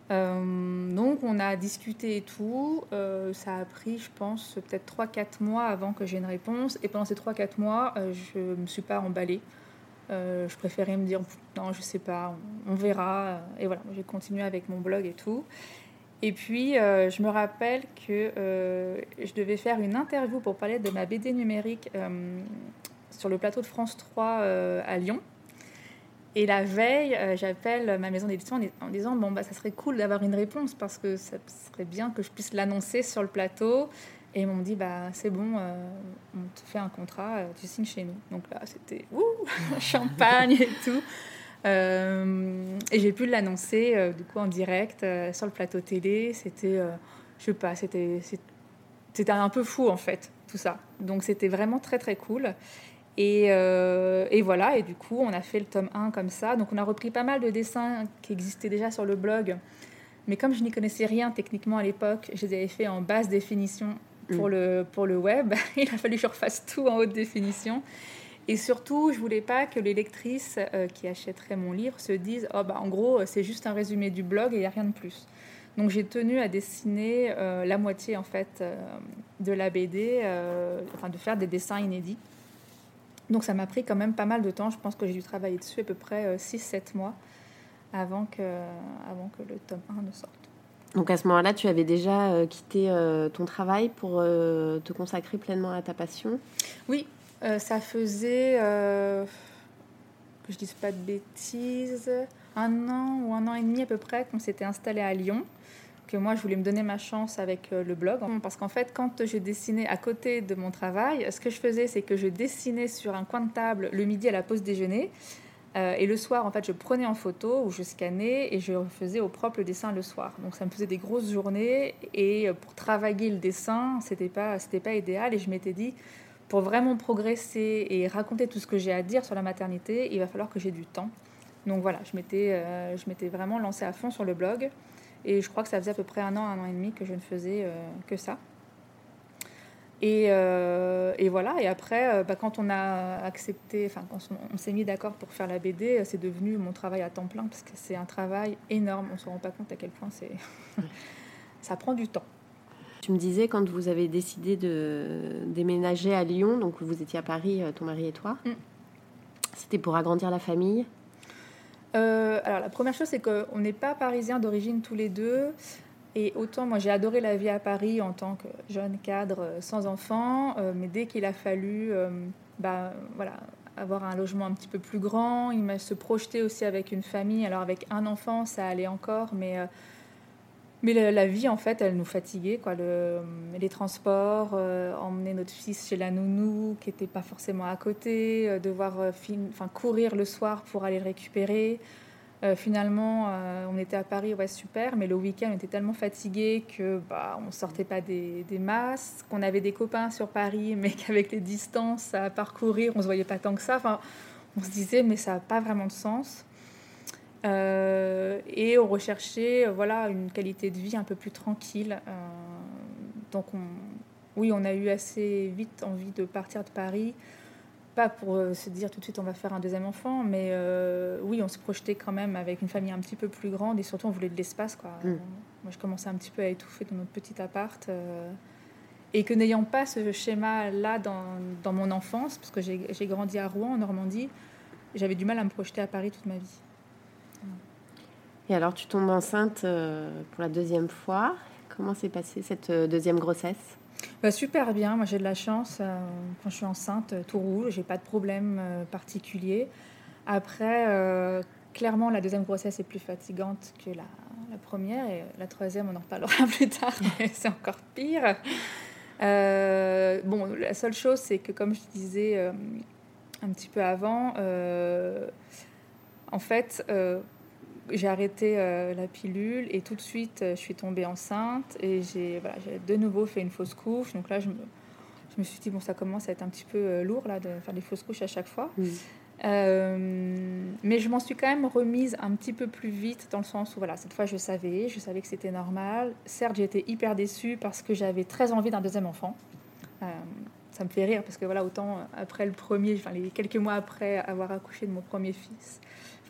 donc on a discuté et tout. ça a pris, je pense, peut-être 3-4 mois avant que j'ai une réponse. Et pendant ces 3-4 mois, je ne me suis pas emballée. Euh, je préférais me dire non, je sais pas, on, verra. Et voilà, j'ai continué avec mon blog et tout. Et puis, euh, je me rappelle que euh, je devais faire une interview pour parler de ma BD numérique sur le plateau de France 3 à Lyon. Et la veille, j'appelle ma maison d'édition en, disant bon bah ça serait cool d'avoir une réponse parce que ça serait bien que je puisse l'annoncer sur le plateau et ils m'ont dit, bah, c'est bon, euh, on te fait un contrat, euh, tu signes chez nous. Donc là, c'était champagne et tout. Euh, et j'ai pu l'annoncer du coup en direct sur le plateau télé. C'était, je sais pas, c'était, c'était un peu fou en fait, tout ça. Donc c'était vraiment très très cool. Et, et, voilà, et du coup, on a fait le tome 1 comme ça. Donc on a repris pas mal de dessins qui existaient déjà sur le blog. Mais comme je n'y connaissais rien techniquement à l'époque, je les avais fait en basse définition pour, mm. le, pour le web. Il a fallu que je refasse tout en haute définition. Et surtout, je voulais pas que les lectrices euh, qui achèteraient mon livre se disent oh, bah, en gros, c'est juste un résumé du blog et il n'y a rien de plus. Donc j'ai tenu à dessiner euh, la moitié en fait euh, de la BD, enfin de faire des dessins inédits. Donc ça m'a pris quand même pas mal de temps. Je pense que j'ai dû travailler dessus à peu près 6-7 mois avant que, avant que le tome 1 ne sorte. Donc à ce moment-là, tu avais déjà euh, quitté euh, ton travail pour euh, te consacrer pleinement à ta passion? Oui, ça faisait, que je dise pas de bêtises, un an ou un an et demi à peu près qu'on s'était installé à Lyon, que moi, je voulais me donner ma chance avec le blog. Parce qu'en fait, quand je dessinais à côté de mon travail, ce que je faisais, c'est que je dessinais sur un coin de table le midi à la pause déjeuner. Euh, et le soir, en fait, je prenais en photo ou je scannais et je faisais au propre le dessin le soir. Donc ça me faisait des grosses journées et euh, pour travailler le dessin, c'était pas pas idéal et je m'étais dit pour vraiment progresser et raconter tout ce que j'ai à dire sur la maternité, il va falloir que j'ai du temps. Donc voilà, je m'étais euh, je m'étais vraiment lancée à fond sur le blog et je crois que ça faisait à peu près un an, un an et demi que je ne faisais que ça. Euh, et, voilà, et après, euh, bah, quand on a accepté, enfin, quand on, s'est mis d'accord pour faire la BD, euh, c'est devenu mon travail à temps plein parce que c'est un travail énorme. On ne se rend pas compte à quel point c'est. ça prend du temps. Tu me disais quand vous avez décidé de déménager à Lyon, donc vous étiez à Paris, ton mari et toi, mm. c'était pour agrandir la famille? Alors la première chose c'est qu'on n'est pas parisiens d'origine tous les deux. Et autant moi j'ai adoré la vie à Paris en tant que jeune cadre euh, sans enfant, euh, mais dès qu'il a fallu euh, bah, voilà, avoir un logement un petit peu plus grand, il m'a se projeter aussi avec une famille. Alors avec un enfant ça allait encore, mais, mais la, vie en fait elle nous fatiguait. Quoi. Le, les transports, emmener notre fils chez la nounou qui n'était pas forcément à côté, devoir enfin, courir le soir pour aller le récupérer. Euh, finalement, euh, on était à Paris, ouais, super, mais le week-end, on était tellement fatigué que bah, on sortait pas des, masses, qu'on avait des copains sur Paris, mais qu'avec les distances à parcourir, on se voyait pas tant que ça. Enfin, on se disait, mais ça n'a pas vraiment de sens. Euh, et on recherchait voilà, une qualité de vie un peu plus tranquille. donc, on, oui, on a eu assez vite envie de partir de Paris pas pour euh, se dire tout de suite on va faire un deuxième enfant, mais euh, oui, on se projetait quand même avec une famille un petit peu plus grande et surtout on voulait de l'espace. Quoi. Mm. moi, je commençais un petit peu à étouffer dans notre petit appart. Euh, et que n'ayant pas ce schéma-là dans, dans, mon enfance, parce que j'ai grandi à Rouen, en Normandie, j'avais du mal à me projeter à Paris toute ma vie. Et alors, tu tombes enceinte pour la deuxième fois. Comment s'est passée cette deuxième grossesse? Bah, super bien, moi j'ai de la chance. Euh, quand je suis enceinte, euh, tout roule, j'ai pas de problème euh, particulier. Après, clairement, la deuxième grossesse est plus fatigante que la, première et la troisième, on en reparlera plus tard, mais c'est encore pire. bon, la seule chose, c'est que comme je disais un petit peu avant, en fait, j'ai arrêté euh, la pilule et tout de suite, euh, je suis tombée enceinte et j'ai voilà, de nouveau fait une fausse couche. Donc là, je me, je me, suis dit, bon, ça commence à être un petit peu euh, lourd là, de faire des fausses couches à chaque fois. mais je m'en suis quand même remise un petit peu plus vite dans le sens où, voilà, cette fois, je savais, je savais que c'était normal. Certes, j'étais hyper déçue parce que j'avais très envie d'un deuxième enfant. ça me fait rire parce que, voilà, autant après le premier, enfin, les quelques mois après avoir accouché de mon premier fils,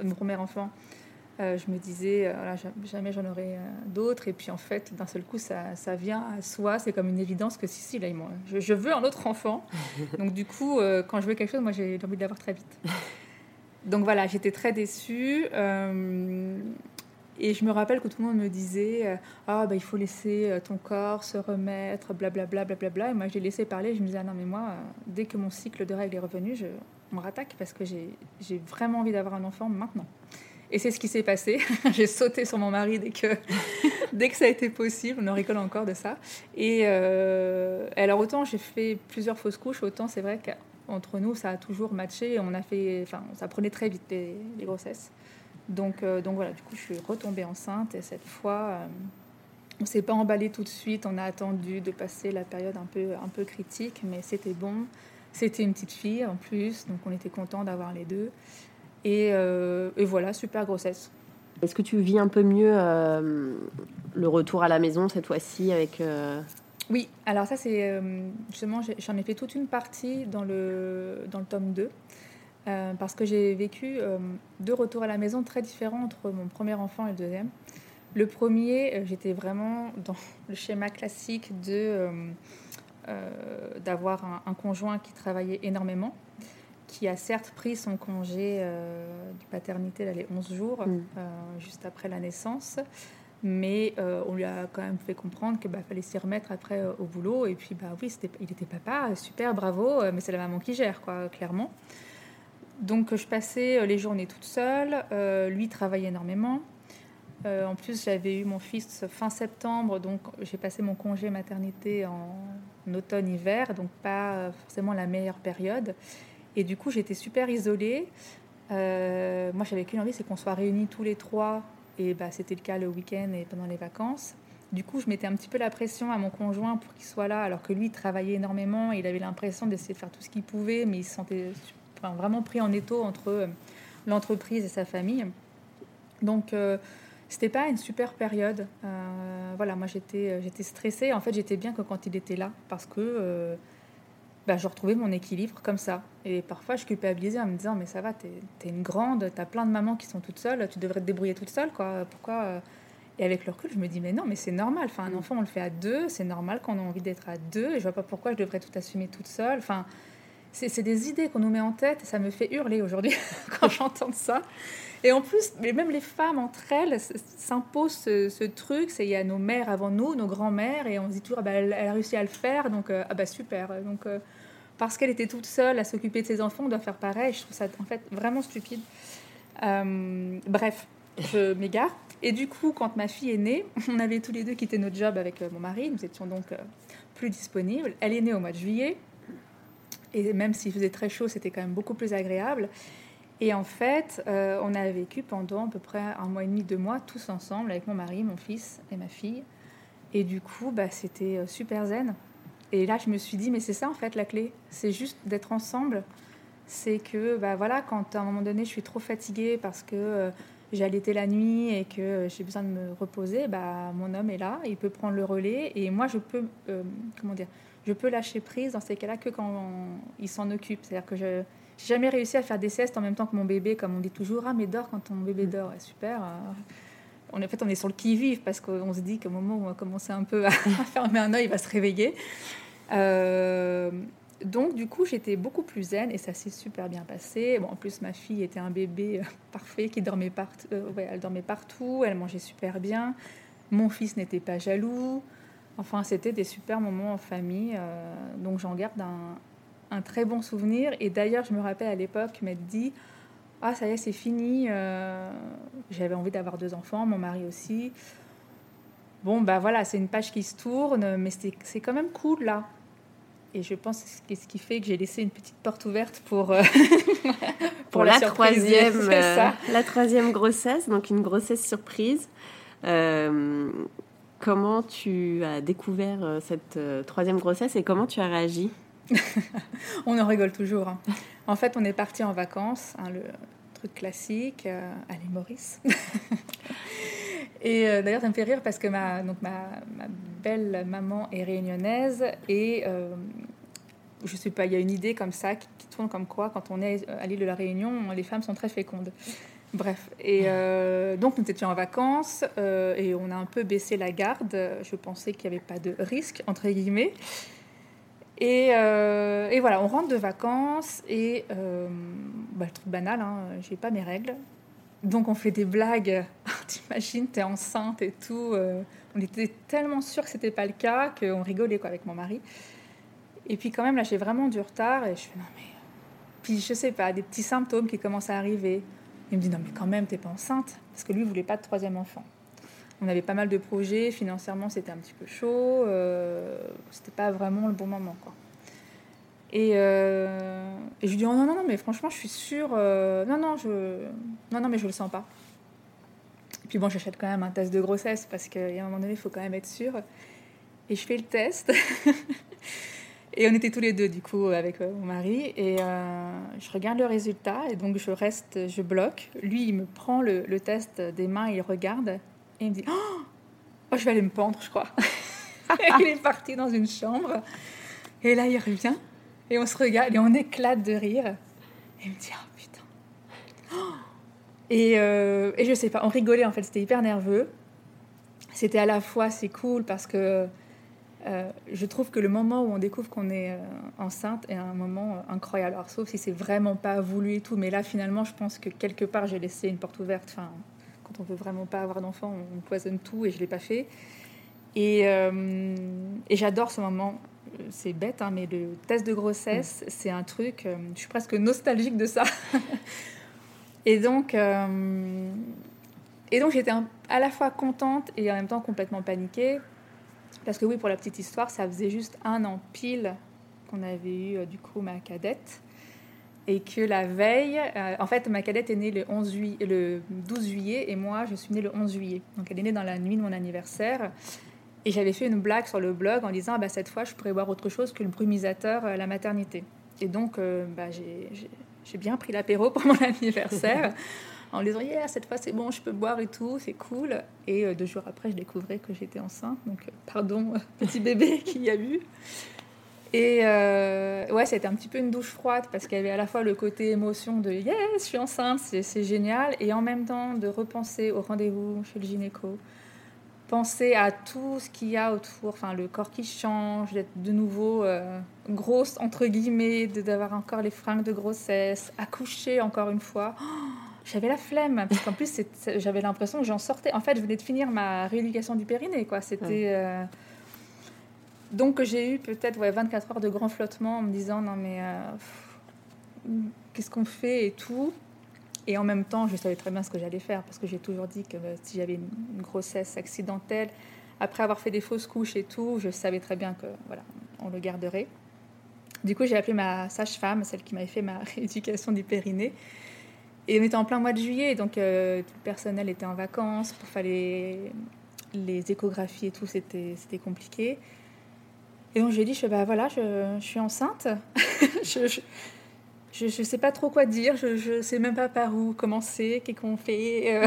de mon premier enfant, euh, je me disais, euh, jamais j'en aurai euh, d'autres. Et puis en fait, d'un seul coup, ça, ça, vient à soi. C'est comme une évidence que si, si, là, je, je veux un autre enfant. Donc du coup, quand je veux quelque chose, moi, j'ai envie de l'avoir très vite. Donc voilà, j'étais très déçue. et je me rappelle que tout le monde me disait, ah, bah, il faut laisser ton corps se remettre, blablabla. Bla, bla, bla, Et moi, j'ai laissé parler. Je me disais, ah non, mais moi, dès que mon cycle de règles est revenu, je, on me rattaque parce que j'ai vraiment envie d'avoir un enfant maintenant. Et c'est ce qui s'est passé. J'ai sauté sur mon mari dès que, dès que ça a été possible. On en rigole encore de ça. Et euh, alors, autant j'ai fait plusieurs fausses couches, autant c'est vrai qu'entre nous, ça a toujours matché. On a fait, enfin, ça prenait très vite les, grossesses. Donc, euh, donc voilà, du coup, je suis retombée enceinte. Et cette fois, euh, on s'est pas emballé tout de suite. On a attendu de passer la période un peu, un peu critique, mais c'était bon. C'était une petite fille en plus, donc on était content d'avoir les deux. Euh, et, voilà, super grossesse. Est-ce que tu vis un peu mieux euh, le retour à la maison cette fois-ci avec euh, Oui, alors ça c'est justement j'en ai fait toute une partie dans le dans le tome 2 parce que j'ai vécu deux retours à la maison très différents entre mon premier enfant et le deuxième. Le premier, j'étais vraiment dans le schéma classique de d'avoir un, un, conjoint qui travaillait énormément qui a certes pris son congé euh, de paternité, là, les 11 jours, mm. euh, juste après la naissance. Mais euh, on lui a quand même fait comprendre qu'il bah, fallait s'y remettre après au boulot. Et puis, bah oui, il était papa, super, bravo, mais c'est la maman qui gère, quoi, clairement. Donc, je passais les journées toute seule. lui travaillait énormément. Euh, en plus, j'avais eu mon fils fin septembre, donc j'ai passé mon congé maternité en, automne-hiver, donc pas forcément la meilleure période. Et du coup, j'étais super isolée. Euh, moi, j'avais qu'une envie, c'est qu'on soit réunis tous les trois. Et bah, c'était le cas le week-end et pendant les vacances. Du coup, je mettais un petit peu la pression à mon conjoint pour qu'il soit là, alors que lui, il travaillait énormément. il avait l'impression d'essayer de faire tout ce qu'il pouvait, mais il se sentait vraiment pris en étau entre euh, l'entreprise et sa famille. Donc, euh, c'était pas une super période. Euh, voilà, moi j'étais j'étais stressée. En fait, j'étais bien que quand il était là, parce que bah, je retrouvais mon équilibre comme ça. Et parfois, je culpabilisais en me disant Mais ça va, t'es es une grande, t'as plein de mamans qui sont toutes seules, tu devrais te débrouiller toute seule. Quoi. Pourquoi Et avec le recul, je me dis Mais non, mais c'est normal. Enfin, un mm. enfant, on le fait à deux, c'est normal qu'on a envie d'être à deux. Et je vois pas pourquoi je devrais tout assumer toute seule. Enfin, c'est des idées qu'on nous met en tête et ça me fait hurler aujourd'hui quand j'entends ça. Et en plus, même les femmes entre elles s'imposent ce, truc. C'est il y a nos mères avant nous, nos grands-mères, et on se dit toujours ah bah, elle, a réussi à le faire, donc euh, ah bah super. Donc euh, parce qu'elle était toute seule à s'occuper de ses enfants, on doit faire pareil. Je trouve ça en fait vraiment stupide. Euh, bref, je m'égare. Et du coup, quand ma fille est née, on avait tous les deux quitté notre job avec mon mari. Nous étions donc plus disponibles. Elle est née au mois de juillet. Et même s'il faisait très chaud, c'était quand même beaucoup plus agréable. Et en fait, euh, on a vécu pendant à peu près un mois et demi, deux mois, tous ensemble, avec mon mari, mon fils et ma fille. Et du coup, bah, c'était euh, super zen. Et là, je me suis dit, mais c'est ça en fait la clé. C'est juste d'être ensemble. C'est que, bah, voilà, quand à un moment donné, je suis trop fatiguée parce que euh, j'ai allaité la nuit et que j'ai besoin de me reposer, bah, mon homme est là, il peut prendre le relais. Et moi, je peux, comment dire, je peux lâcher prise dans ces cas-là que quand il s'en occupe. C'est-à-dire que je n'ai jamais réussi à faire des siestes en même temps que mon bébé, comme on dit toujours. Ah, mais dors quand ton bébé dort. super. Euh. On, en fait, on est sur le qui-vive parce qu'on se dit qu'au moment où on va commencer un peu à, fermer un œil, il va se réveiller. Euh, donc, du coup, j'étais beaucoup plus zen et ça s'est super bien passé. Bon, en plus, ma fille était un bébé euh, parfait qui dormait, partout. ouais, elle dormait partout, elle mangeait super bien. Mon fils n'était pas jaloux. Enfin, c'était des super moments en famille, euh, donc j'en garde un, très bon souvenir. Et d'ailleurs, je me rappelle à l'époque m'être dit Ah, ça y est, c'est fini. Euh, j'avais envie d'avoir deux enfants, mon mari aussi. Bon, bah voilà, c'est une page qui se tourne, mais c'est quand même cool là. Et je pense que ce qui fait que j'ai laissé une petite porte ouverte pour, euh, pour, la, troisième, la troisième grossesse, donc une grossesse surprise. Comment tu as découvert euh, cette euh, troisième grossesse et comment tu as réagi On en rigole toujours. Hein. En fait, on est parti en vacances, hein, le truc classique, euh, allez Maurice. et d'ailleurs, ça me fait rire parce que ma, belle maman est réunionnaise et je sais pas, il y a une idée comme ça qui, tourne comme quoi, quand on est à l'île de la Réunion, les femmes sont très fécondes. Bref, et euh, donc nous étions en vacances euh, et on a un peu baissé la garde. Je pensais qu'il n'y avait pas de risque, entre guillemets. Et, euh, voilà, on rentre de vacances et bah, le truc banal, hein, j'ai pas mes règles. Donc on fait des blagues. T'imagines, t'es enceinte et tout. on était tellement sûrs que c'était pas le cas qu'on rigolait avec mon mari. Et puis quand même, là j'ai vraiment du retard et je fais non mais. Puis je sais pas, des petits symptômes qui commencent à arriver. Il me dit non mais quand même t'es pas enceinte parce que lui voulait pas de troisième enfant. On avait pas mal de projets, financièrement c'était un petit peu chaud, euh, c'était pas vraiment le bon moment quoi. Et, euh, je lui dis oh, non non non mais franchement je suis sûre, euh, non non je non non mais je le sens pas. Et puis bon j'achète quand même un test de grossesse parce qu'à un moment donné il faut quand même être sûr. Et je fais le test. Et on était tous les deux, du coup, avec euh, mon mari. Et euh, je regarde le résultat. Et donc, je reste, je bloque. Lui, il me prend le, test des mains, il regarde. Et il me dit oh, oh, je vais aller me pendre, je crois. il est parti dans une chambre. Et là, il revient. Et on se regarde et on éclate de rire. Et il me dit Oh putain. Et, euh, et je sais pas, on rigolait en fait, c'était hyper nerveux. C'était à la fois, c'est cool parce que euh, je trouve que le moment où on découvre qu'on est euh, enceinte est un moment euh, incroyable. Alors, sauf si c'est vraiment pas voulu et tout, mais là, finalement, je pense que quelque part, j'ai laissé une porte ouverte. Enfin, quand on veut vraiment pas avoir d'enfant, on poisonne tout et je l'ai pas fait. Et, et j'adore ce moment. C'est bête, hein, mais le test de grossesse, mm. c'est un truc. je suis presque nostalgique de ça. et donc. Et donc j'étais à la fois contente et en même temps complètement paniquée. Parce que oui, pour la petite histoire, ça faisait juste un an pile qu'on avait eu euh, du coup ma cadette. Et que la veille, euh, en fait, ma cadette est née le, 11 juillet, le 12 juillet et moi, je suis née le 11 juillet. Donc elle est née dans la nuit de mon anniversaire. Et j'avais fait une blague sur le blog en disant, ah, bah, cette fois, je pourrais boire autre chose que le brumisateur à la maternité. Et donc, euh, bah, j'ai bien pris l'apéro pour mon anniversaire en disant, yeah, cette fois, c'est bon, je peux boire et tout, c'est cool. Et deux jours après, je découvrais que j'étais enceinte. Donc, pardon, petit bébé qu'il y a eu. Et euh, ouais, c'était un petit peu une douche froide parce qu'il y avait à la fois le côté émotion de yes, je suis enceinte, c'est génial, et en même temps de repenser au rendez-vous chez le gynéco, penser à tout ce qu'il y a autour, enfin le corps qui change, d'être de nouveau euh, grosse entre guillemets, d'avoir encore les fringues de grossesse, accoucher encore une fois. Oh, j'avais la flemme parce qu'en plus j'avais l'impression que j'en sortais. En fait, je venais de finir ma rééducation du périnée, quoi. C'était euh, donc j'ai eu peut-être ouais, 24 heures de grand flottement en me disant non mais euh, qu'est-ce qu'on fait et tout. Et en même temps, je savais très bien ce que j'allais faire parce que j'ai toujours dit que euh, si j'avais une, grossesse accidentelle, après avoir fait des fausses couches et tout, je savais très bien que voilà, on le garderait. Du coup, j'ai appelé ma sage-femme, celle qui m'avait fait ma rééducation du périnée. Et on était en plein mois de juillet, donc euh, tout le personnel était en vacances, pour faire les, échographies et tout, c'était compliqué. Et donc j'ai dit, je, bah voilà, je, je suis enceinte. je, je, je, sais pas trop quoi dire, je, ne sais même pas par où commencer, qu'est-ce qu'on fait. Euh.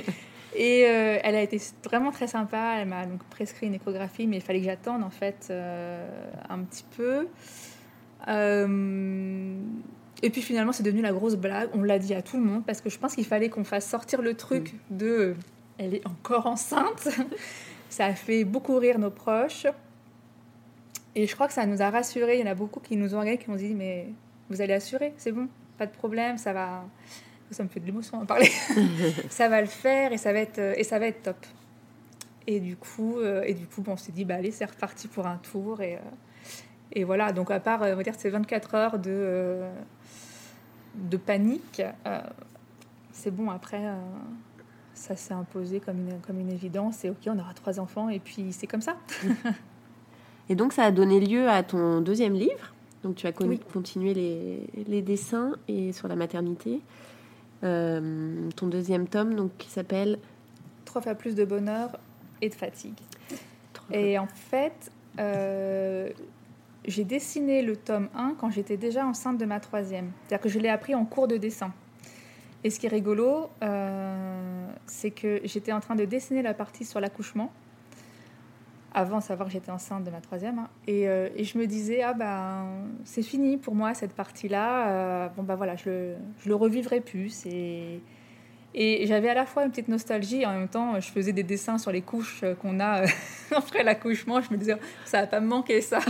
et euh, elle a été vraiment très sympa. Elle m'a donc prescrit une échographie, mais il fallait que j'attende en fait euh, un petit peu. Et puis finalement, c'est devenu la grosse blague. On l'a dit à tout le monde parce que je pense qu'il fallait qu'on fasse sortir le truc mm. de elle est encore enceinte. Ça a fait beaucoup rire nos proches. Et je crois que ça nous a rassurés. Il y en a beaucoup qui nous ont regardé, qui ont dit Mais vous allez assurer, c'est bon, pas de problème, ça va. Ça me fait de l'émotion en parler. ça va le faire et ça va être, et ça va être top. Et du coup, euh, et du coup bon, on s'est dit bah, Allez, c'est reparti pour un tour. Et, euh, et voilà, donc à part, on va dire, ces 24 heures de, euh, de panique, c'est bon, après ça s'est imposé comme une, comme une évidence. Et ok, on aura trois enfants, et puis c'est comme ça. Et donc, ça a donné lieu à ton deuxième livre. Donc, tu as continué les, dessins et sur la maternité. Euh, ton deuxième tome, donc, qui s'appelle Trois fois plus de bonheur et de fatigue. Et en fait, euh, j'ai dessiné le tome 1 quand j'étais déjà enceinte de ma troisième. C'est-à-dire que je l'ai appris en cours de dessin. Et ce qui est rigolo, euh, c'est que j'étais en train de dessiner la partie sur l'accouchement avant de savoir que j'étais enceinte de ma troisième. Hein. Et, euh, et, je me disais, ah ben, c'est fini pour moi cette partie-là. Euh, bon, ben voilà, je, je le revivrai plus. Et, et j'avais à la fois une petite nostalgie, en même temps, je faisais des dessins sur les couches qu'on a après l'accouchement. Je me disais, ça va pas me manquer ça.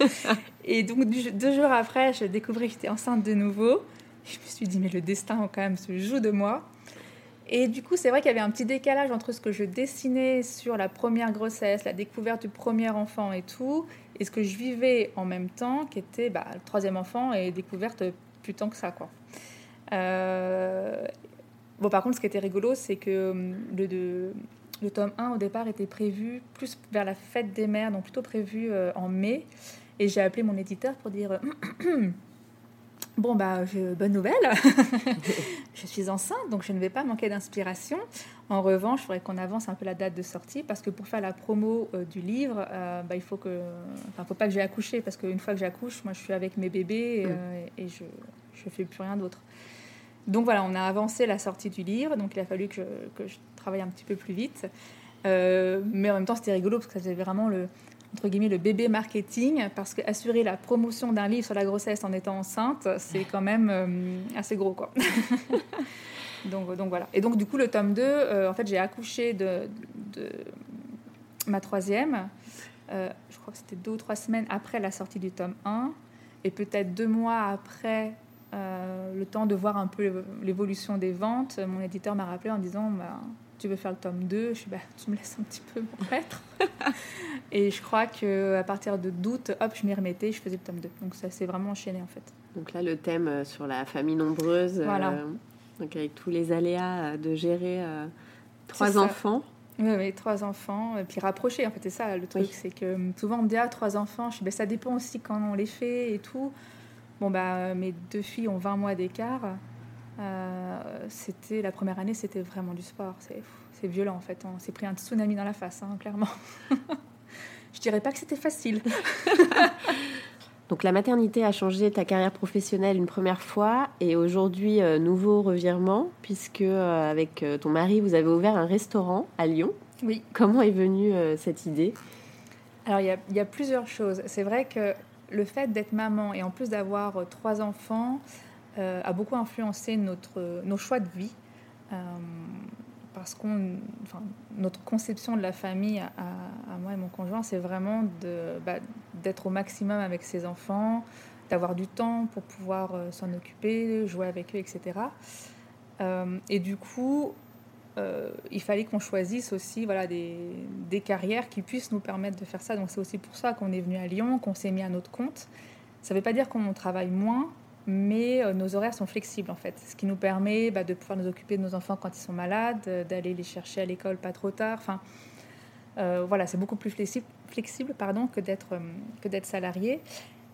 et donc, deux jours après, je découvrais que j'étais enceinte de nouveau. Je me suis dit, mais le destin quand même se joue de moi. Et du coup, c'est vrai qu'il y avait un petit décalage entre ce que je dessinais sur la première grossesse, la découverte du premier enfant et tout, et ce que je vivais en même temps, qui était bah, le troisième enfant et découverte plus tant que ça. Quoi. Euh, bon, par contre, ce qui était rigolo, c'est que hum, le, le tome 1, au départ, était prévu plus vers la fête des mères, donc plutôt prévu euh, en mai. Et j'ai appelé mon éditeur pour dire Bon, bah, bonne nouvelle. je suis enceinte, donc je ne vais pas manquer d'inspiration. En revanche, il faudrait qu'on avance un peu la date de sortie parce que pour faire la promo euh, du livre, euh, bah, il faut que. Enfin, faut pas que j'ai accouché parce qu'une fois que j'accouche, moi, je suis avec mes bébés et, euh, je ne fais plus rien d'autre. Donc voilà, on a avancé la sortie du livre, donc il a fallu que je, que je travaille un petit peu plus vite. mais en même temps, c'était rigolo parce que c'était vraiment le, entre guillemets, le bébé marketing, parce qu'assurer la promotion d'un livre sur la grossesse en étant enceinte, c'est quand même euh, assez gros, quoi. donc, donc voilà. Et donc, du coup, le tome 2, euh, en fait, j'ai accouché de, ma troisième. Euh, je crois que c'était deux ou trois semaines après la sortie du tome 1. Et peut-être deux mois après le temps de voir un peu l'évolution des ventes, mon éditeur m'a rappelé en disant bah, tu veux faire le tome 2 Je suis bah, tu me laisses un petit peu mettre. et je crois qu'à partir de d'août, hop, je m'y remettais, je faisais le tome 2. Donc ça s'est vraiment enchaîné en fait. Donc là, le thème euh, sur la famille nombreuse, voilà. Euh, donc avec tous les aléas euh, de gérer Trois enfants oui, oui, trois enfants, et puis rapprochés, en fait, c'est ça le truc, c'est que hum, souvent on me dit, ah, trois enfants, je dis, ben, ça dépend aussi quand on les fait et tout. Bon, bah, mes deux filles ont 20 mois d'écart. Euh, c'était la première année, c'était vraiment du sport. C'est violent en fait. On s'est pris un tsunami dans la face, hein, clairement. je dirais pas que c'était facile. Donc la maternité a changé ta carrière professionnelle une première fois et aujourd'hui euh, nouveau revirement puisque euh, avec ton mari vous avez ouvert un restaurant à Lyon. Oui. Comment est venue cette idée? Alors il y, y, a plusieurs choses. C'est vrai que le fait d'être maman et en plus d'avoir trois enfants, euh, a beaucoup influencé notre, nos choix de vie. Euh, parce qu'on, notre conception de la famille à, moi et mon conjoint, c'est vraiment de, bah, d'être au maximum avec ses enfants, d'avoir du temps pour pouvoir euh, s'en occuper, jouer avec eux, etc. et du coup, il fallait qu'on choisisse aussi voilà, des, des, carrières qui puissent nous permettre de faire ça. Donc c'est aussi pour ça qu'on est venu à Lyon, qu'on s'est mis à notre compte. Ça ne veut pas dire qu'on travaille moins, mais euh, nos horaires sont flexibles en fait, ce qui nous permet bah, de pouvoir nous occuper de nos enfants quand ils sont malades, euh, d'aller les chercher à l'école pas trop tard. Enfin, euh, voilà, c'est beaucoup plus flexible, pardon, que d'être que d'être salarié.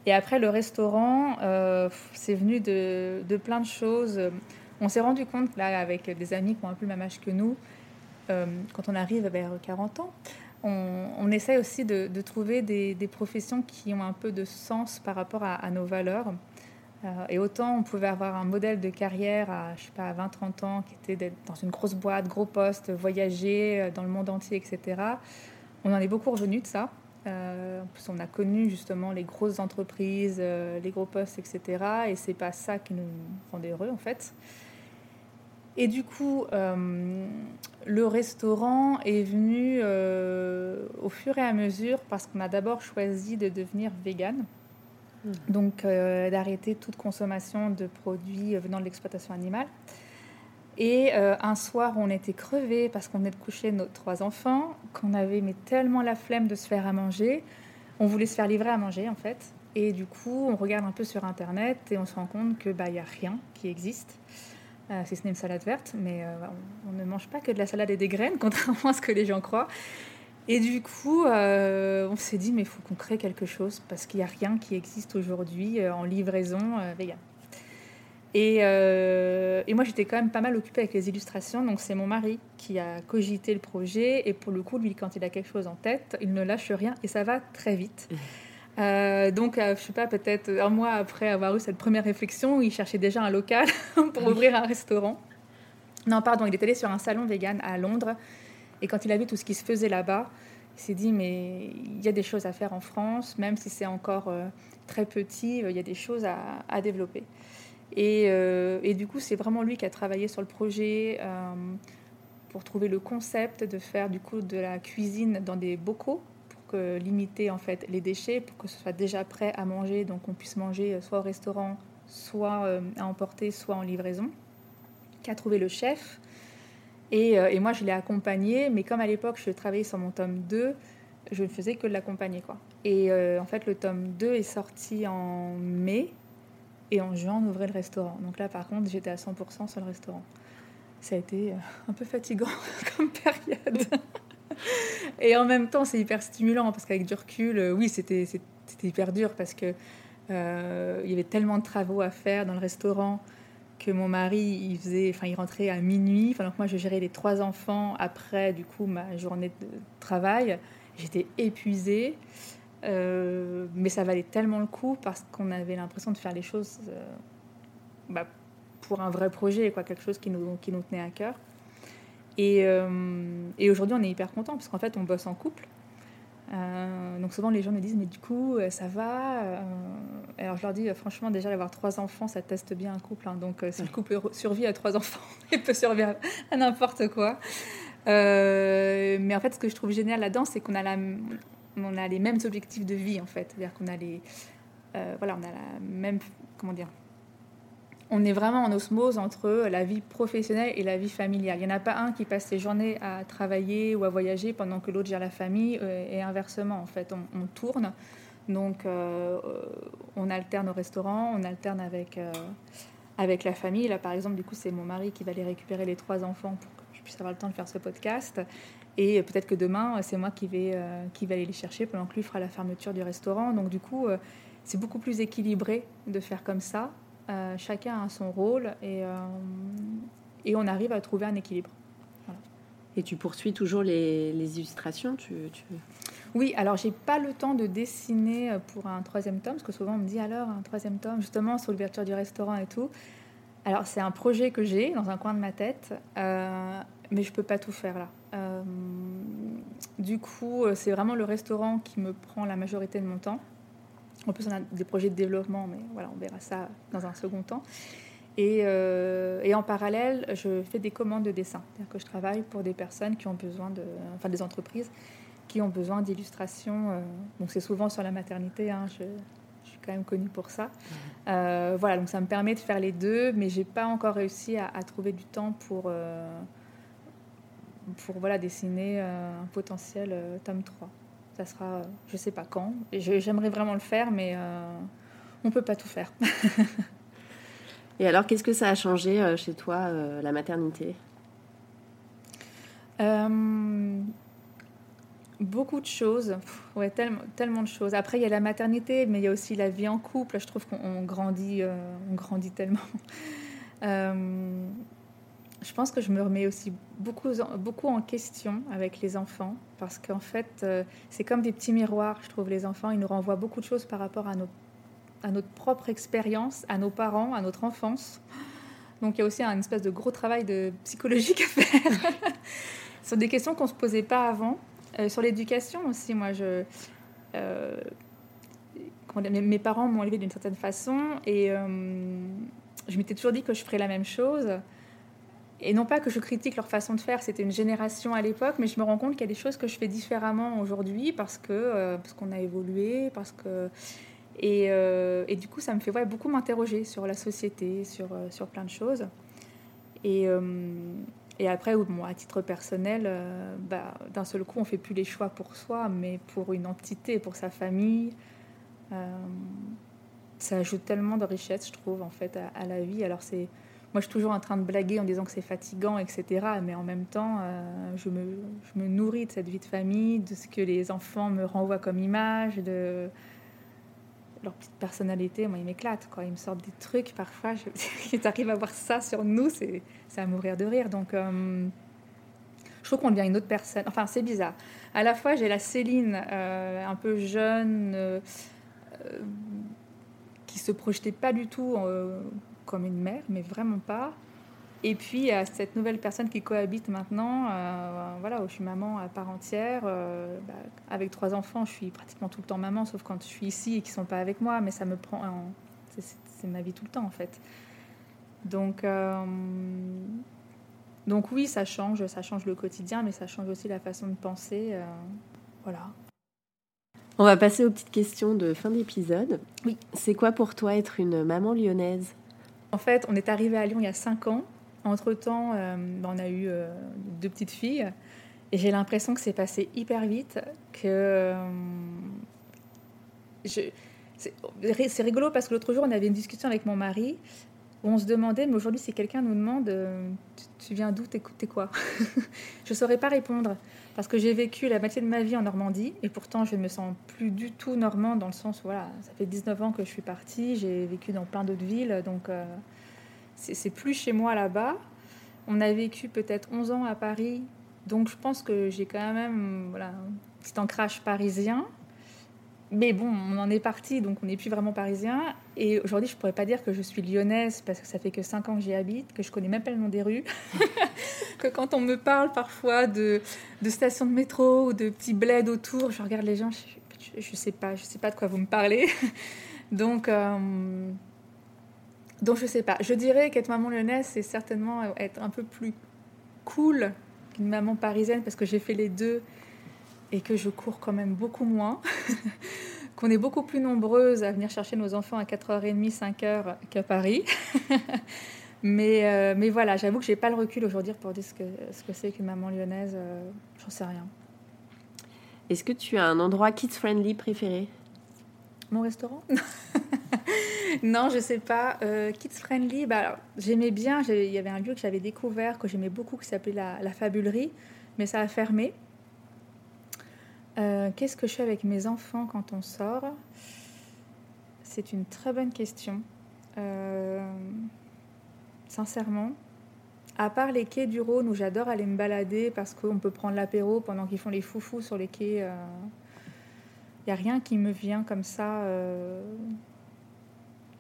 Et après le restaurant, c'est venu de, plein de choses. On s'est rendu compte là avec des amis qui ont un peu le même âge que nous, quand on arrive vers 40 ans. On, on essaie aussi de, trouver des, professions qui ont un peu de sens par rapport à nos valeurs. Euh, et autant on pouvait avoir un modèle de carrière à, je sais pas, à 20-30 ans qui était d'être dans une grosse boîte, gros poste, voyager euh, dans le monde entier, etc. On en est beaucoup revenu de ça. Euh, on a connu justement les grosses entreprises, les gros postes, etc. Et c'est pas ça qui nous rendait heureux en fait. Et du coup, le restaurant est venu au fur et à mesure parce qu'on a d'abord choisi de devenir vegan. Mm. donc euh, d'arrêter toute consommation de produits venant de l'exploitation animale. Et euh, un soir, on était crevés parce qu'on venait de coucher nos trois enfants, qu'on avait mais tellement la flemme de se faire à manger. On voulait se faire livrer à manger en fait. Et du coup, on regarde un peu sur Internet et on se rend compte qu'il bah, a rien qui existe. Euh, si ce n'est une salade verte, mais on, ne mange pas que de la salade et des graines, contrairement à ce que les gens croient. Et du coup, euh, on s'est dit, mais il faut qu'on crée quelque chose parce qu'il n'y a rien qui existe aujourd'hui euh, en livraison euh, vegan. Et, et, moi, j'étais quand même pas mal occupée avec les illustrations. Donc, c'est mon mari qui a cogité le projet. Et pour le coup, lui, quand il a quelque chose en tête, il ne lâche rien et ça va très vite. donc, je sais pas, peut-être un mois après avoir eu cette première réflexion, il cherchait déjà un local pour ouvrir un restaurant. Non, pardon, il est allé sur un salon vegan à Londres et quand il a vu tout ce qui se faisait là-bas, il s'est dit, mais il y a des choses à faire en France, même si c'est encore euh, très petit, euh, il y a des choses à, développer. Euh, et, du coup, c'est vraiment lui qui a travaillé sur le projet pour trouver le concept de faire du coup de la cuisine dans des bocaux pour limiter en fait les déchets, pour que ce soit déjà prêt à manger, donc on puisse manger soit au restaurant, soit à emporter, soit en livraison. Qui a trouvé le chef, euh, et, moi, je l'ai accompagné, mais comme à l'époque, je travaillais sur mon tome 2, je ne faisais que l'accompagner. Quoi. Et euh, en fait, le tome 2 est sorti en mai, et en juin, on ouvrait le restaurant. Donc là, par contre, j'étais à 100% sur le restaurant. Ça a été euh, un peu fatigant comme période. et en même temps, c'est hyper stimulant, parce qu'avec du recul, oui, c'était hyper dur, parce que il y avait tellement de travaux à faire dans le restaurant que mon mari, il faisait, enfin, il rentrait à minuit. Enfin, donc moi, je gérais les trois enfants après, du coup, ma journée de travail. J'étais épuisée, euh, mais ça valait tellement le coup parce qu'on avait l'impression de faire les choses euh, bah, pour un vrai projet, quoi, quelque chose qui nous, qui nous tenait à cœur. Et, euh, et aujourd'hui, on est hyper content parce qu'en fait, on bosse en couple. Euh, donc souvent les gens me disent mais du coup euh, ça va euh, Alors je leur dis franchement déjà d'avoir trois enfants ça teste bien un couple. Hein. donc si le couple survit à trois enfants, il peut survivre à n'importe quoi. mais en fait ce que je trouve génial là-dedans c'est qu'on a, la, on a les mêmes objectifs de vie en fait. C'est-à-dire qu'on a les voilà on a la même comment dire on est vraiment en osmose entre la vie professionnelle et la vie familiale. Il n'y en a pas un qui passe ses journées à travailler ou à voyager pendant que l'autre gère la famille euh, et inversement. En fait, on, tourne. Donc, euh, on alterne au restaurant, on alterne avec, euh, avec la famille. Là, par exemple, du coup, c'est mon mari qui va aller récupérer les trois enfants pour que je puisse avoir le temps de faire ce podcast. Et peut-être que demain, c'est moi qui vais, qui aller les chercher pendant que lui fera la fermeture du restaurant. Donc du coup, c'est beaucoup plus équilibré de faire comme ça. Chacun a son rôle et, et on arrive à trouver un équilibre. Et tu poursuis toujours les, illustrations tu, tu... Oui, alors j'ai pas le temps de dessiner euh, pour un troisième tome, parce que souvent on me dit alors un troisième tome, justement sur l'ouverture du restaurant et tout. Alors c'est un projet que j'ai dans un coin de ma tête, euh, mais je peux pas tout faire là. Euh, du coup, c'est vraiment le restaurant qui me prend la majorité de mon temps. En plus, on a des projets de développement, mais voilà, on verra ça dans un second temps. Euh, et, en parallèle, je fais des commandes de dessin. C'est-à-dire que je travaille pour des personnes qui ont besoin de. Enfin, des entreprises qui ont besoin d'illustrations. Euh, donc, c'est souvent sur la maternité. Hein, je, suis quand même connue pour ça. Euh, voilà, donc ça me permet de faire les deux, mais j'ai pas encore réussi à, trouver du temps pour. pour voilà, dessiner un potentiel tome 3. Ça sera, je sais pas quand. J'aimerais vraiment le faire, mais on peut pas tout faire. Et alors, qu'est-ce que ça a changé euh, chez toi, euh, la maternité? Euh, Beaucoup de choses. ouais, tellement, tellement de choses. Après, il y a la maternité, mais il y a aussi la vie en couple. Je trouve qu'on grandit, on grandit tellement. je pense que je me remets aussi beaucoup, beaucoup en question avec les enfants parce qu'en fait, c'est comme des petits miroirs, je trouve, les enfants. Ils nous renvoient beaucoup de choses par rapport à notre propre expérience, à nos parents, à notre enfance. Donc il y a aussi un espèce de gros travail de psychologique à faire sur des questions qu'on ne se posait pas avant. Euh, sur l'éducation aussi, moi, je, euh, mes parents m'ont élevé d'une certaine façon et euh, je m'étais toujours dit que je ferais la même chose. Et non pas que je critique leur façon de faire, c'était une génération à l'époque, mais je me rends compte qu'il y a des choses que je fais différemment aujourd'hui parce que parce qu'on a évolué, parce que euh, et, du coup, ça me fait ouais, beaucoup m'interroger sur la société, sur, euh, sur plein de choses. Et, euh, et après, bon, à titre personnel, bah, d'un seul coup, on fait plus les choix pour soi, mais pour une entité, pour sa famille. ça ajoute tellement de richesse, je trouve, en fait, à, la vie. Alors, c'est. Moi, je suis toujours en train de blaguer en disant que c'est fatigant, etc. Mais en même temps, je, me, je me nourris de cette vie de famille, de ce que les enfants me renvoient comme image, de, leur petite personnalité, moi, ils m'éclatent. Ils me sortent des trucs parfois. Je... ils arrivent à voir ça sur nous, c'est, à mourir de rire. Donc, euh, je trouve qu'on devient une autre personne. Enfin, c'est bizarre. À la fois, j'ai la Céline, euh, un peu jeune, euh, qui se projetait pas du tout comme une mère, mais vraiment pas. Et puis, à cette nouvelle personne qui cohabite maintenant, euh, voilà, je suis maman à part entière. Euh, bah, avec trois enfants, je suis pratiquement tout le temps maman, sauf quand je suis ici et qu'ils sont pas avec moi, mais ça me prend. C'est ma vie tout le temps, en fait. Donc, euh, donc oui, ça change, ça change le quotidien, mais ça change aussi la façon de penser. voilà. On va passer aux petites questions de fin d'épisode. Oui. C'est quoi pour toi être une maman lyonnaise? En fait, on est arrivé à Lyon il y a cinq ans. Entre-temps, euh, on a eu euh, deux petites filles. Et j'ai l'impression que c'est passé hyper vite, que euh, c'est rigolo parce que l'autre jour, on avait une discussion avec mon mari où on se demandait, mais aujourd'hui, si quelqu'un nous demande tu, viens d'où, t'es quoi? Je ne saurais pas répondre parce que j'ai vécu la moitié de ma vie en Normandie et pourtant, je ne me sens plus du tout normand dans le sens où voilà, ça fait 19 ans que je suis partie, j'ai vécu dans plein d'autres villes, donc c'est plus chez moi là-bas. On a vécu peut-être 11 ans à Paris, donc je pense que j'ai quand même voilà, un petit ancrage parisien. Mais bon, on en est parti, donc on n'est plus vraiment parisien. Et aujourd'hui, je ne pourrais pas dire que je suis lyonnaise, parce que ça fait que 5 ans que j'y habite, que je connais même pas le nom des rues. que quand on me parle parfois de, de stations de métro ou de petits bleds autour, je regarde les gens, je ne sais pas, je sais pas de quoi vous me parlez. donc, euh, donc je sais pas. Je dirais qu'être maman lyonnaise, c'est certainement être un peu plus cool qu'une maman parisienne parce que j'ai fait les deux et que je cours quand même beaucoup moins. qu'on est beaucoup plus nombreuses à venir chercher nos enfants à 4h30, 5h qu'à Paris. mais, euh, mais voilà, j'avoue que j'ai pas le recul aujourd'hui pour dire ce que ce que c'est qu'une maman lyonnaise. Euh, j'en sais rien. Est-ce que tu as un endroit kids friendly préféré? Mon restaurant? Non, je sais pas. Euh, kids friendly, bah, j'aimais bien. Il y avait un lieu que j'avais découvert, que j'aimais beaucoup, qui s'appelait la, la, Fabulerie, mais ça a fermé. Euh, qu'est-ce que je fais avec mes enfants quand on sort? C'est une très bonne question. Euh, sincèrement, à part les quais du Rhône où j'adore aller me balader parce qu'on peut prendre l'apéro pendant qu'ils font les foufous sur les quais, il n'y a rien qui me vient comme ça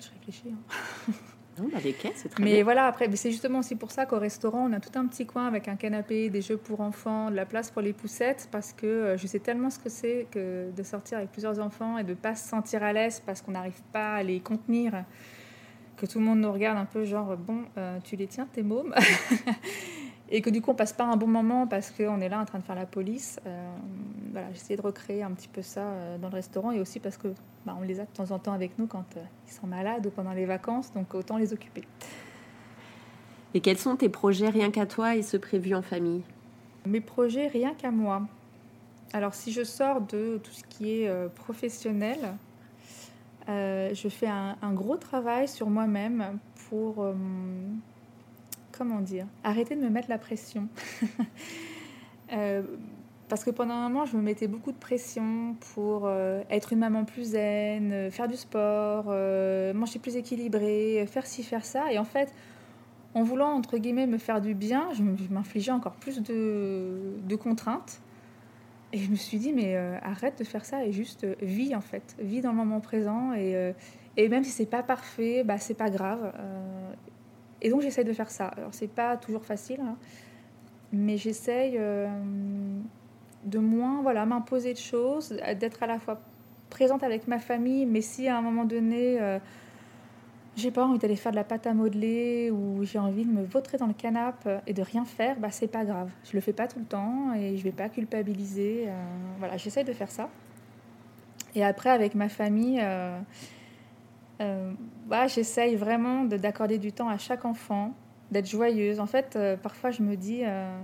je réfléchis. Hein. Non, bah c'est très Mais bien. voilà, après, c'est justement aussi pour ça qu'au restaurant, on a tout un petit coin avec un canapé, des jeux pour enfants, de la place pour les poussettes, parce que euh, je sais tellement ce que c'est que de sortir avec plusieurs enfants et de pas se sentir à l'aise parce qu'on n'arrive pas à les contenir, que tout le monde nous regarde un peu genre, bon, euh, tu les tiens, tes mômes? et que du coup on passe pas un bon moment parce qu'on est là en train de faire la police. Euh, voilà, j'essaie de recréer un petit peu ça euh, dans le restaurant et aussi parce que bah, on les a de temps en temps avec nous quand euh, ils sont malades ou pendant les vacances, donc autant les occuper. Et quels sont tes projets rien qu'à toi et ceux prévus en famille? Mes projets rien qu'à moi. Alors si je sors de tout ce qui est professionnel, je fais un, un, gros travail sur moi-même pour comment dire, arrêter de me mettre la pression. euh, parce que pendant un moment, je me mettais beaucoup de pression pour euh, être une maman plus zen, euh, faire du sport, manger plus équilibré, faire ci, faire ça. Et en fait, en voulant, entre guillemets, me faire du bien, je m'infligeais encore plus de, contraintes. Et je me suis dit, mais arrête de faire ça et juste vis, en fait. Vis dans le moment présent. Et, même si c'est pas parfait, bah, c'est pas grave. Et donc j'essaye de faire ça. Alors c'est pas toujours facile, hein, mais j'essaye euh, de moins voilà, m'imposer de choses, d'être à la fois présente avec ma famille, mais si à un moment donné euh, j'ai pas envie d'aller faire de la pâte à modeler ou j'ai envie de me vautrer dans le canapé et de rien faire, bah c'est pas grave. Je le fais pas tout le temps et je vais pas culpabiliser. Euh, voilà, j'essaye de faire ça. Et après avec ma famille. Bah, j'essaye vraiment d'accorder du temps à chaque enfant, d'être joyeuse. En fait, euh, parfois je me dis, euh...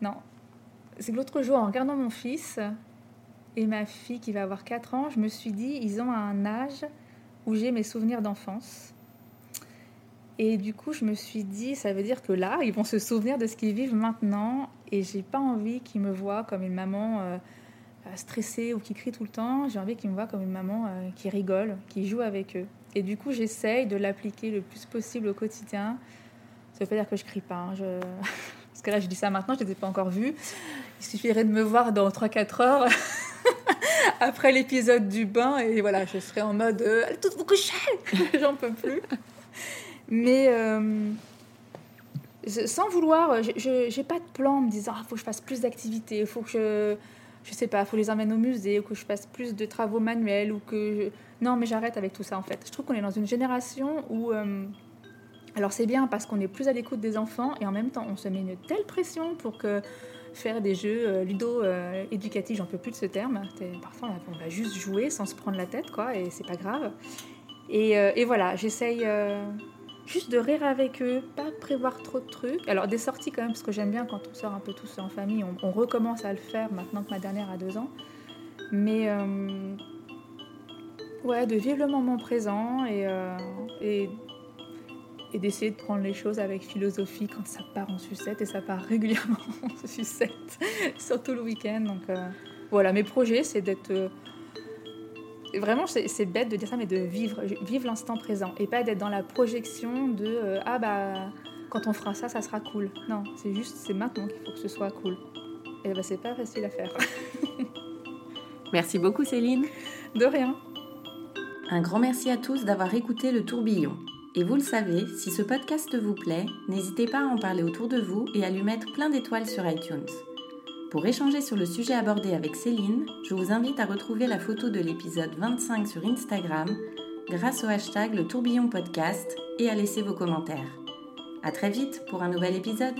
non, c'est que l'autre jour, en regardant mon fils et ma fille qui va avoir 4 ans, je me suis dit, ils ont un âge où j'ai mes souvenirs d'enfance. Et du coup, je me suis dit, ça veut dire que là, ils vont se souvenir de ce qu'ils vivent maintenant. Et j'ai pas envie qu'ils me voient comme une maman euh, stressée ou qui crie tout le temps. J'ai envie qu'ils me voient comme une maman euh, qui rigole, qui joue avec eux. Et du coup, j'essaye de l'appliquer le plus possible au quotidien. Ça veut pas dire que je crie pas. Hein, je... Parce que là, je dis ça maintenant, je ne les ai pas encore vus. Il suffirait de me voir dans 3-4 heures après l'épisode du bain et voilà, je serais en mode euh, tous vous coucher J'en peux plus. Mais euh, sans vouloir, je n'ai pas de plan en me disant il ah, faut que je fasse plus d'activités, il faut que je je sais pas, faut les emmène au musée, ou que je fasse plus de travaux manuels, ou que. Non, mais j'arrête avec tout ça, en fait. Je trouve qu'on est dans une génération où... Euh... Alors c'est bien parce qu'on est plus à l'écoute des enfants, et en même temps, on se met une telle pression pour que faire des jeux euh, ludo-éducatifs, j'en peux plus de ce terme. Parfois, on va juste jouer sans se prendre la tête, quoi, et c'est pas grave. Et, euh, voilà, j'essaye euh, juste de rire avec eux, pas prévoir trop de trucs. Alors des sorties quand même, parce que j'aime bien quand on sort un peu tous en famille, on, recommence à le faire maintenant que ma dernière a deux ans. Mais euh, ouais, de vivre le moment présent et, euh, d'essayer de prendre les choses avec philosophie quand ça part en sucette, et ça part régulièrement en sucette, surtout le week-end. Donc euh, voilà, mes projets, c'est d'être... Vraiment, c'est bête de dire ça, mais de vivre, vivre l'instant présent et pas d'être dans la projection de euh, ah bah quand on fera ça, ça sera cool. Non, c'est juste, c'est maintenant qu'il faut que ce soit cool. Et bah c'est pas facile à faire. merci beaucoup Céline. De rien. Un grand merci à tous d'avoir écouté le tourbillon. Et vous le savez, si ce podcast vous plaît, n'hésitez pas à en parler autour de vous et à lui mettre plein d'étoiles sur iTunes. Pour échanger sur le sujet abordé avec Céline, je vous invite à retrouver la photo de l'épisode 25 sur Instagram grâce au hashtag le tourbillon podcast et à laisser vos commentaires. À très vite pour un nouvel épisode.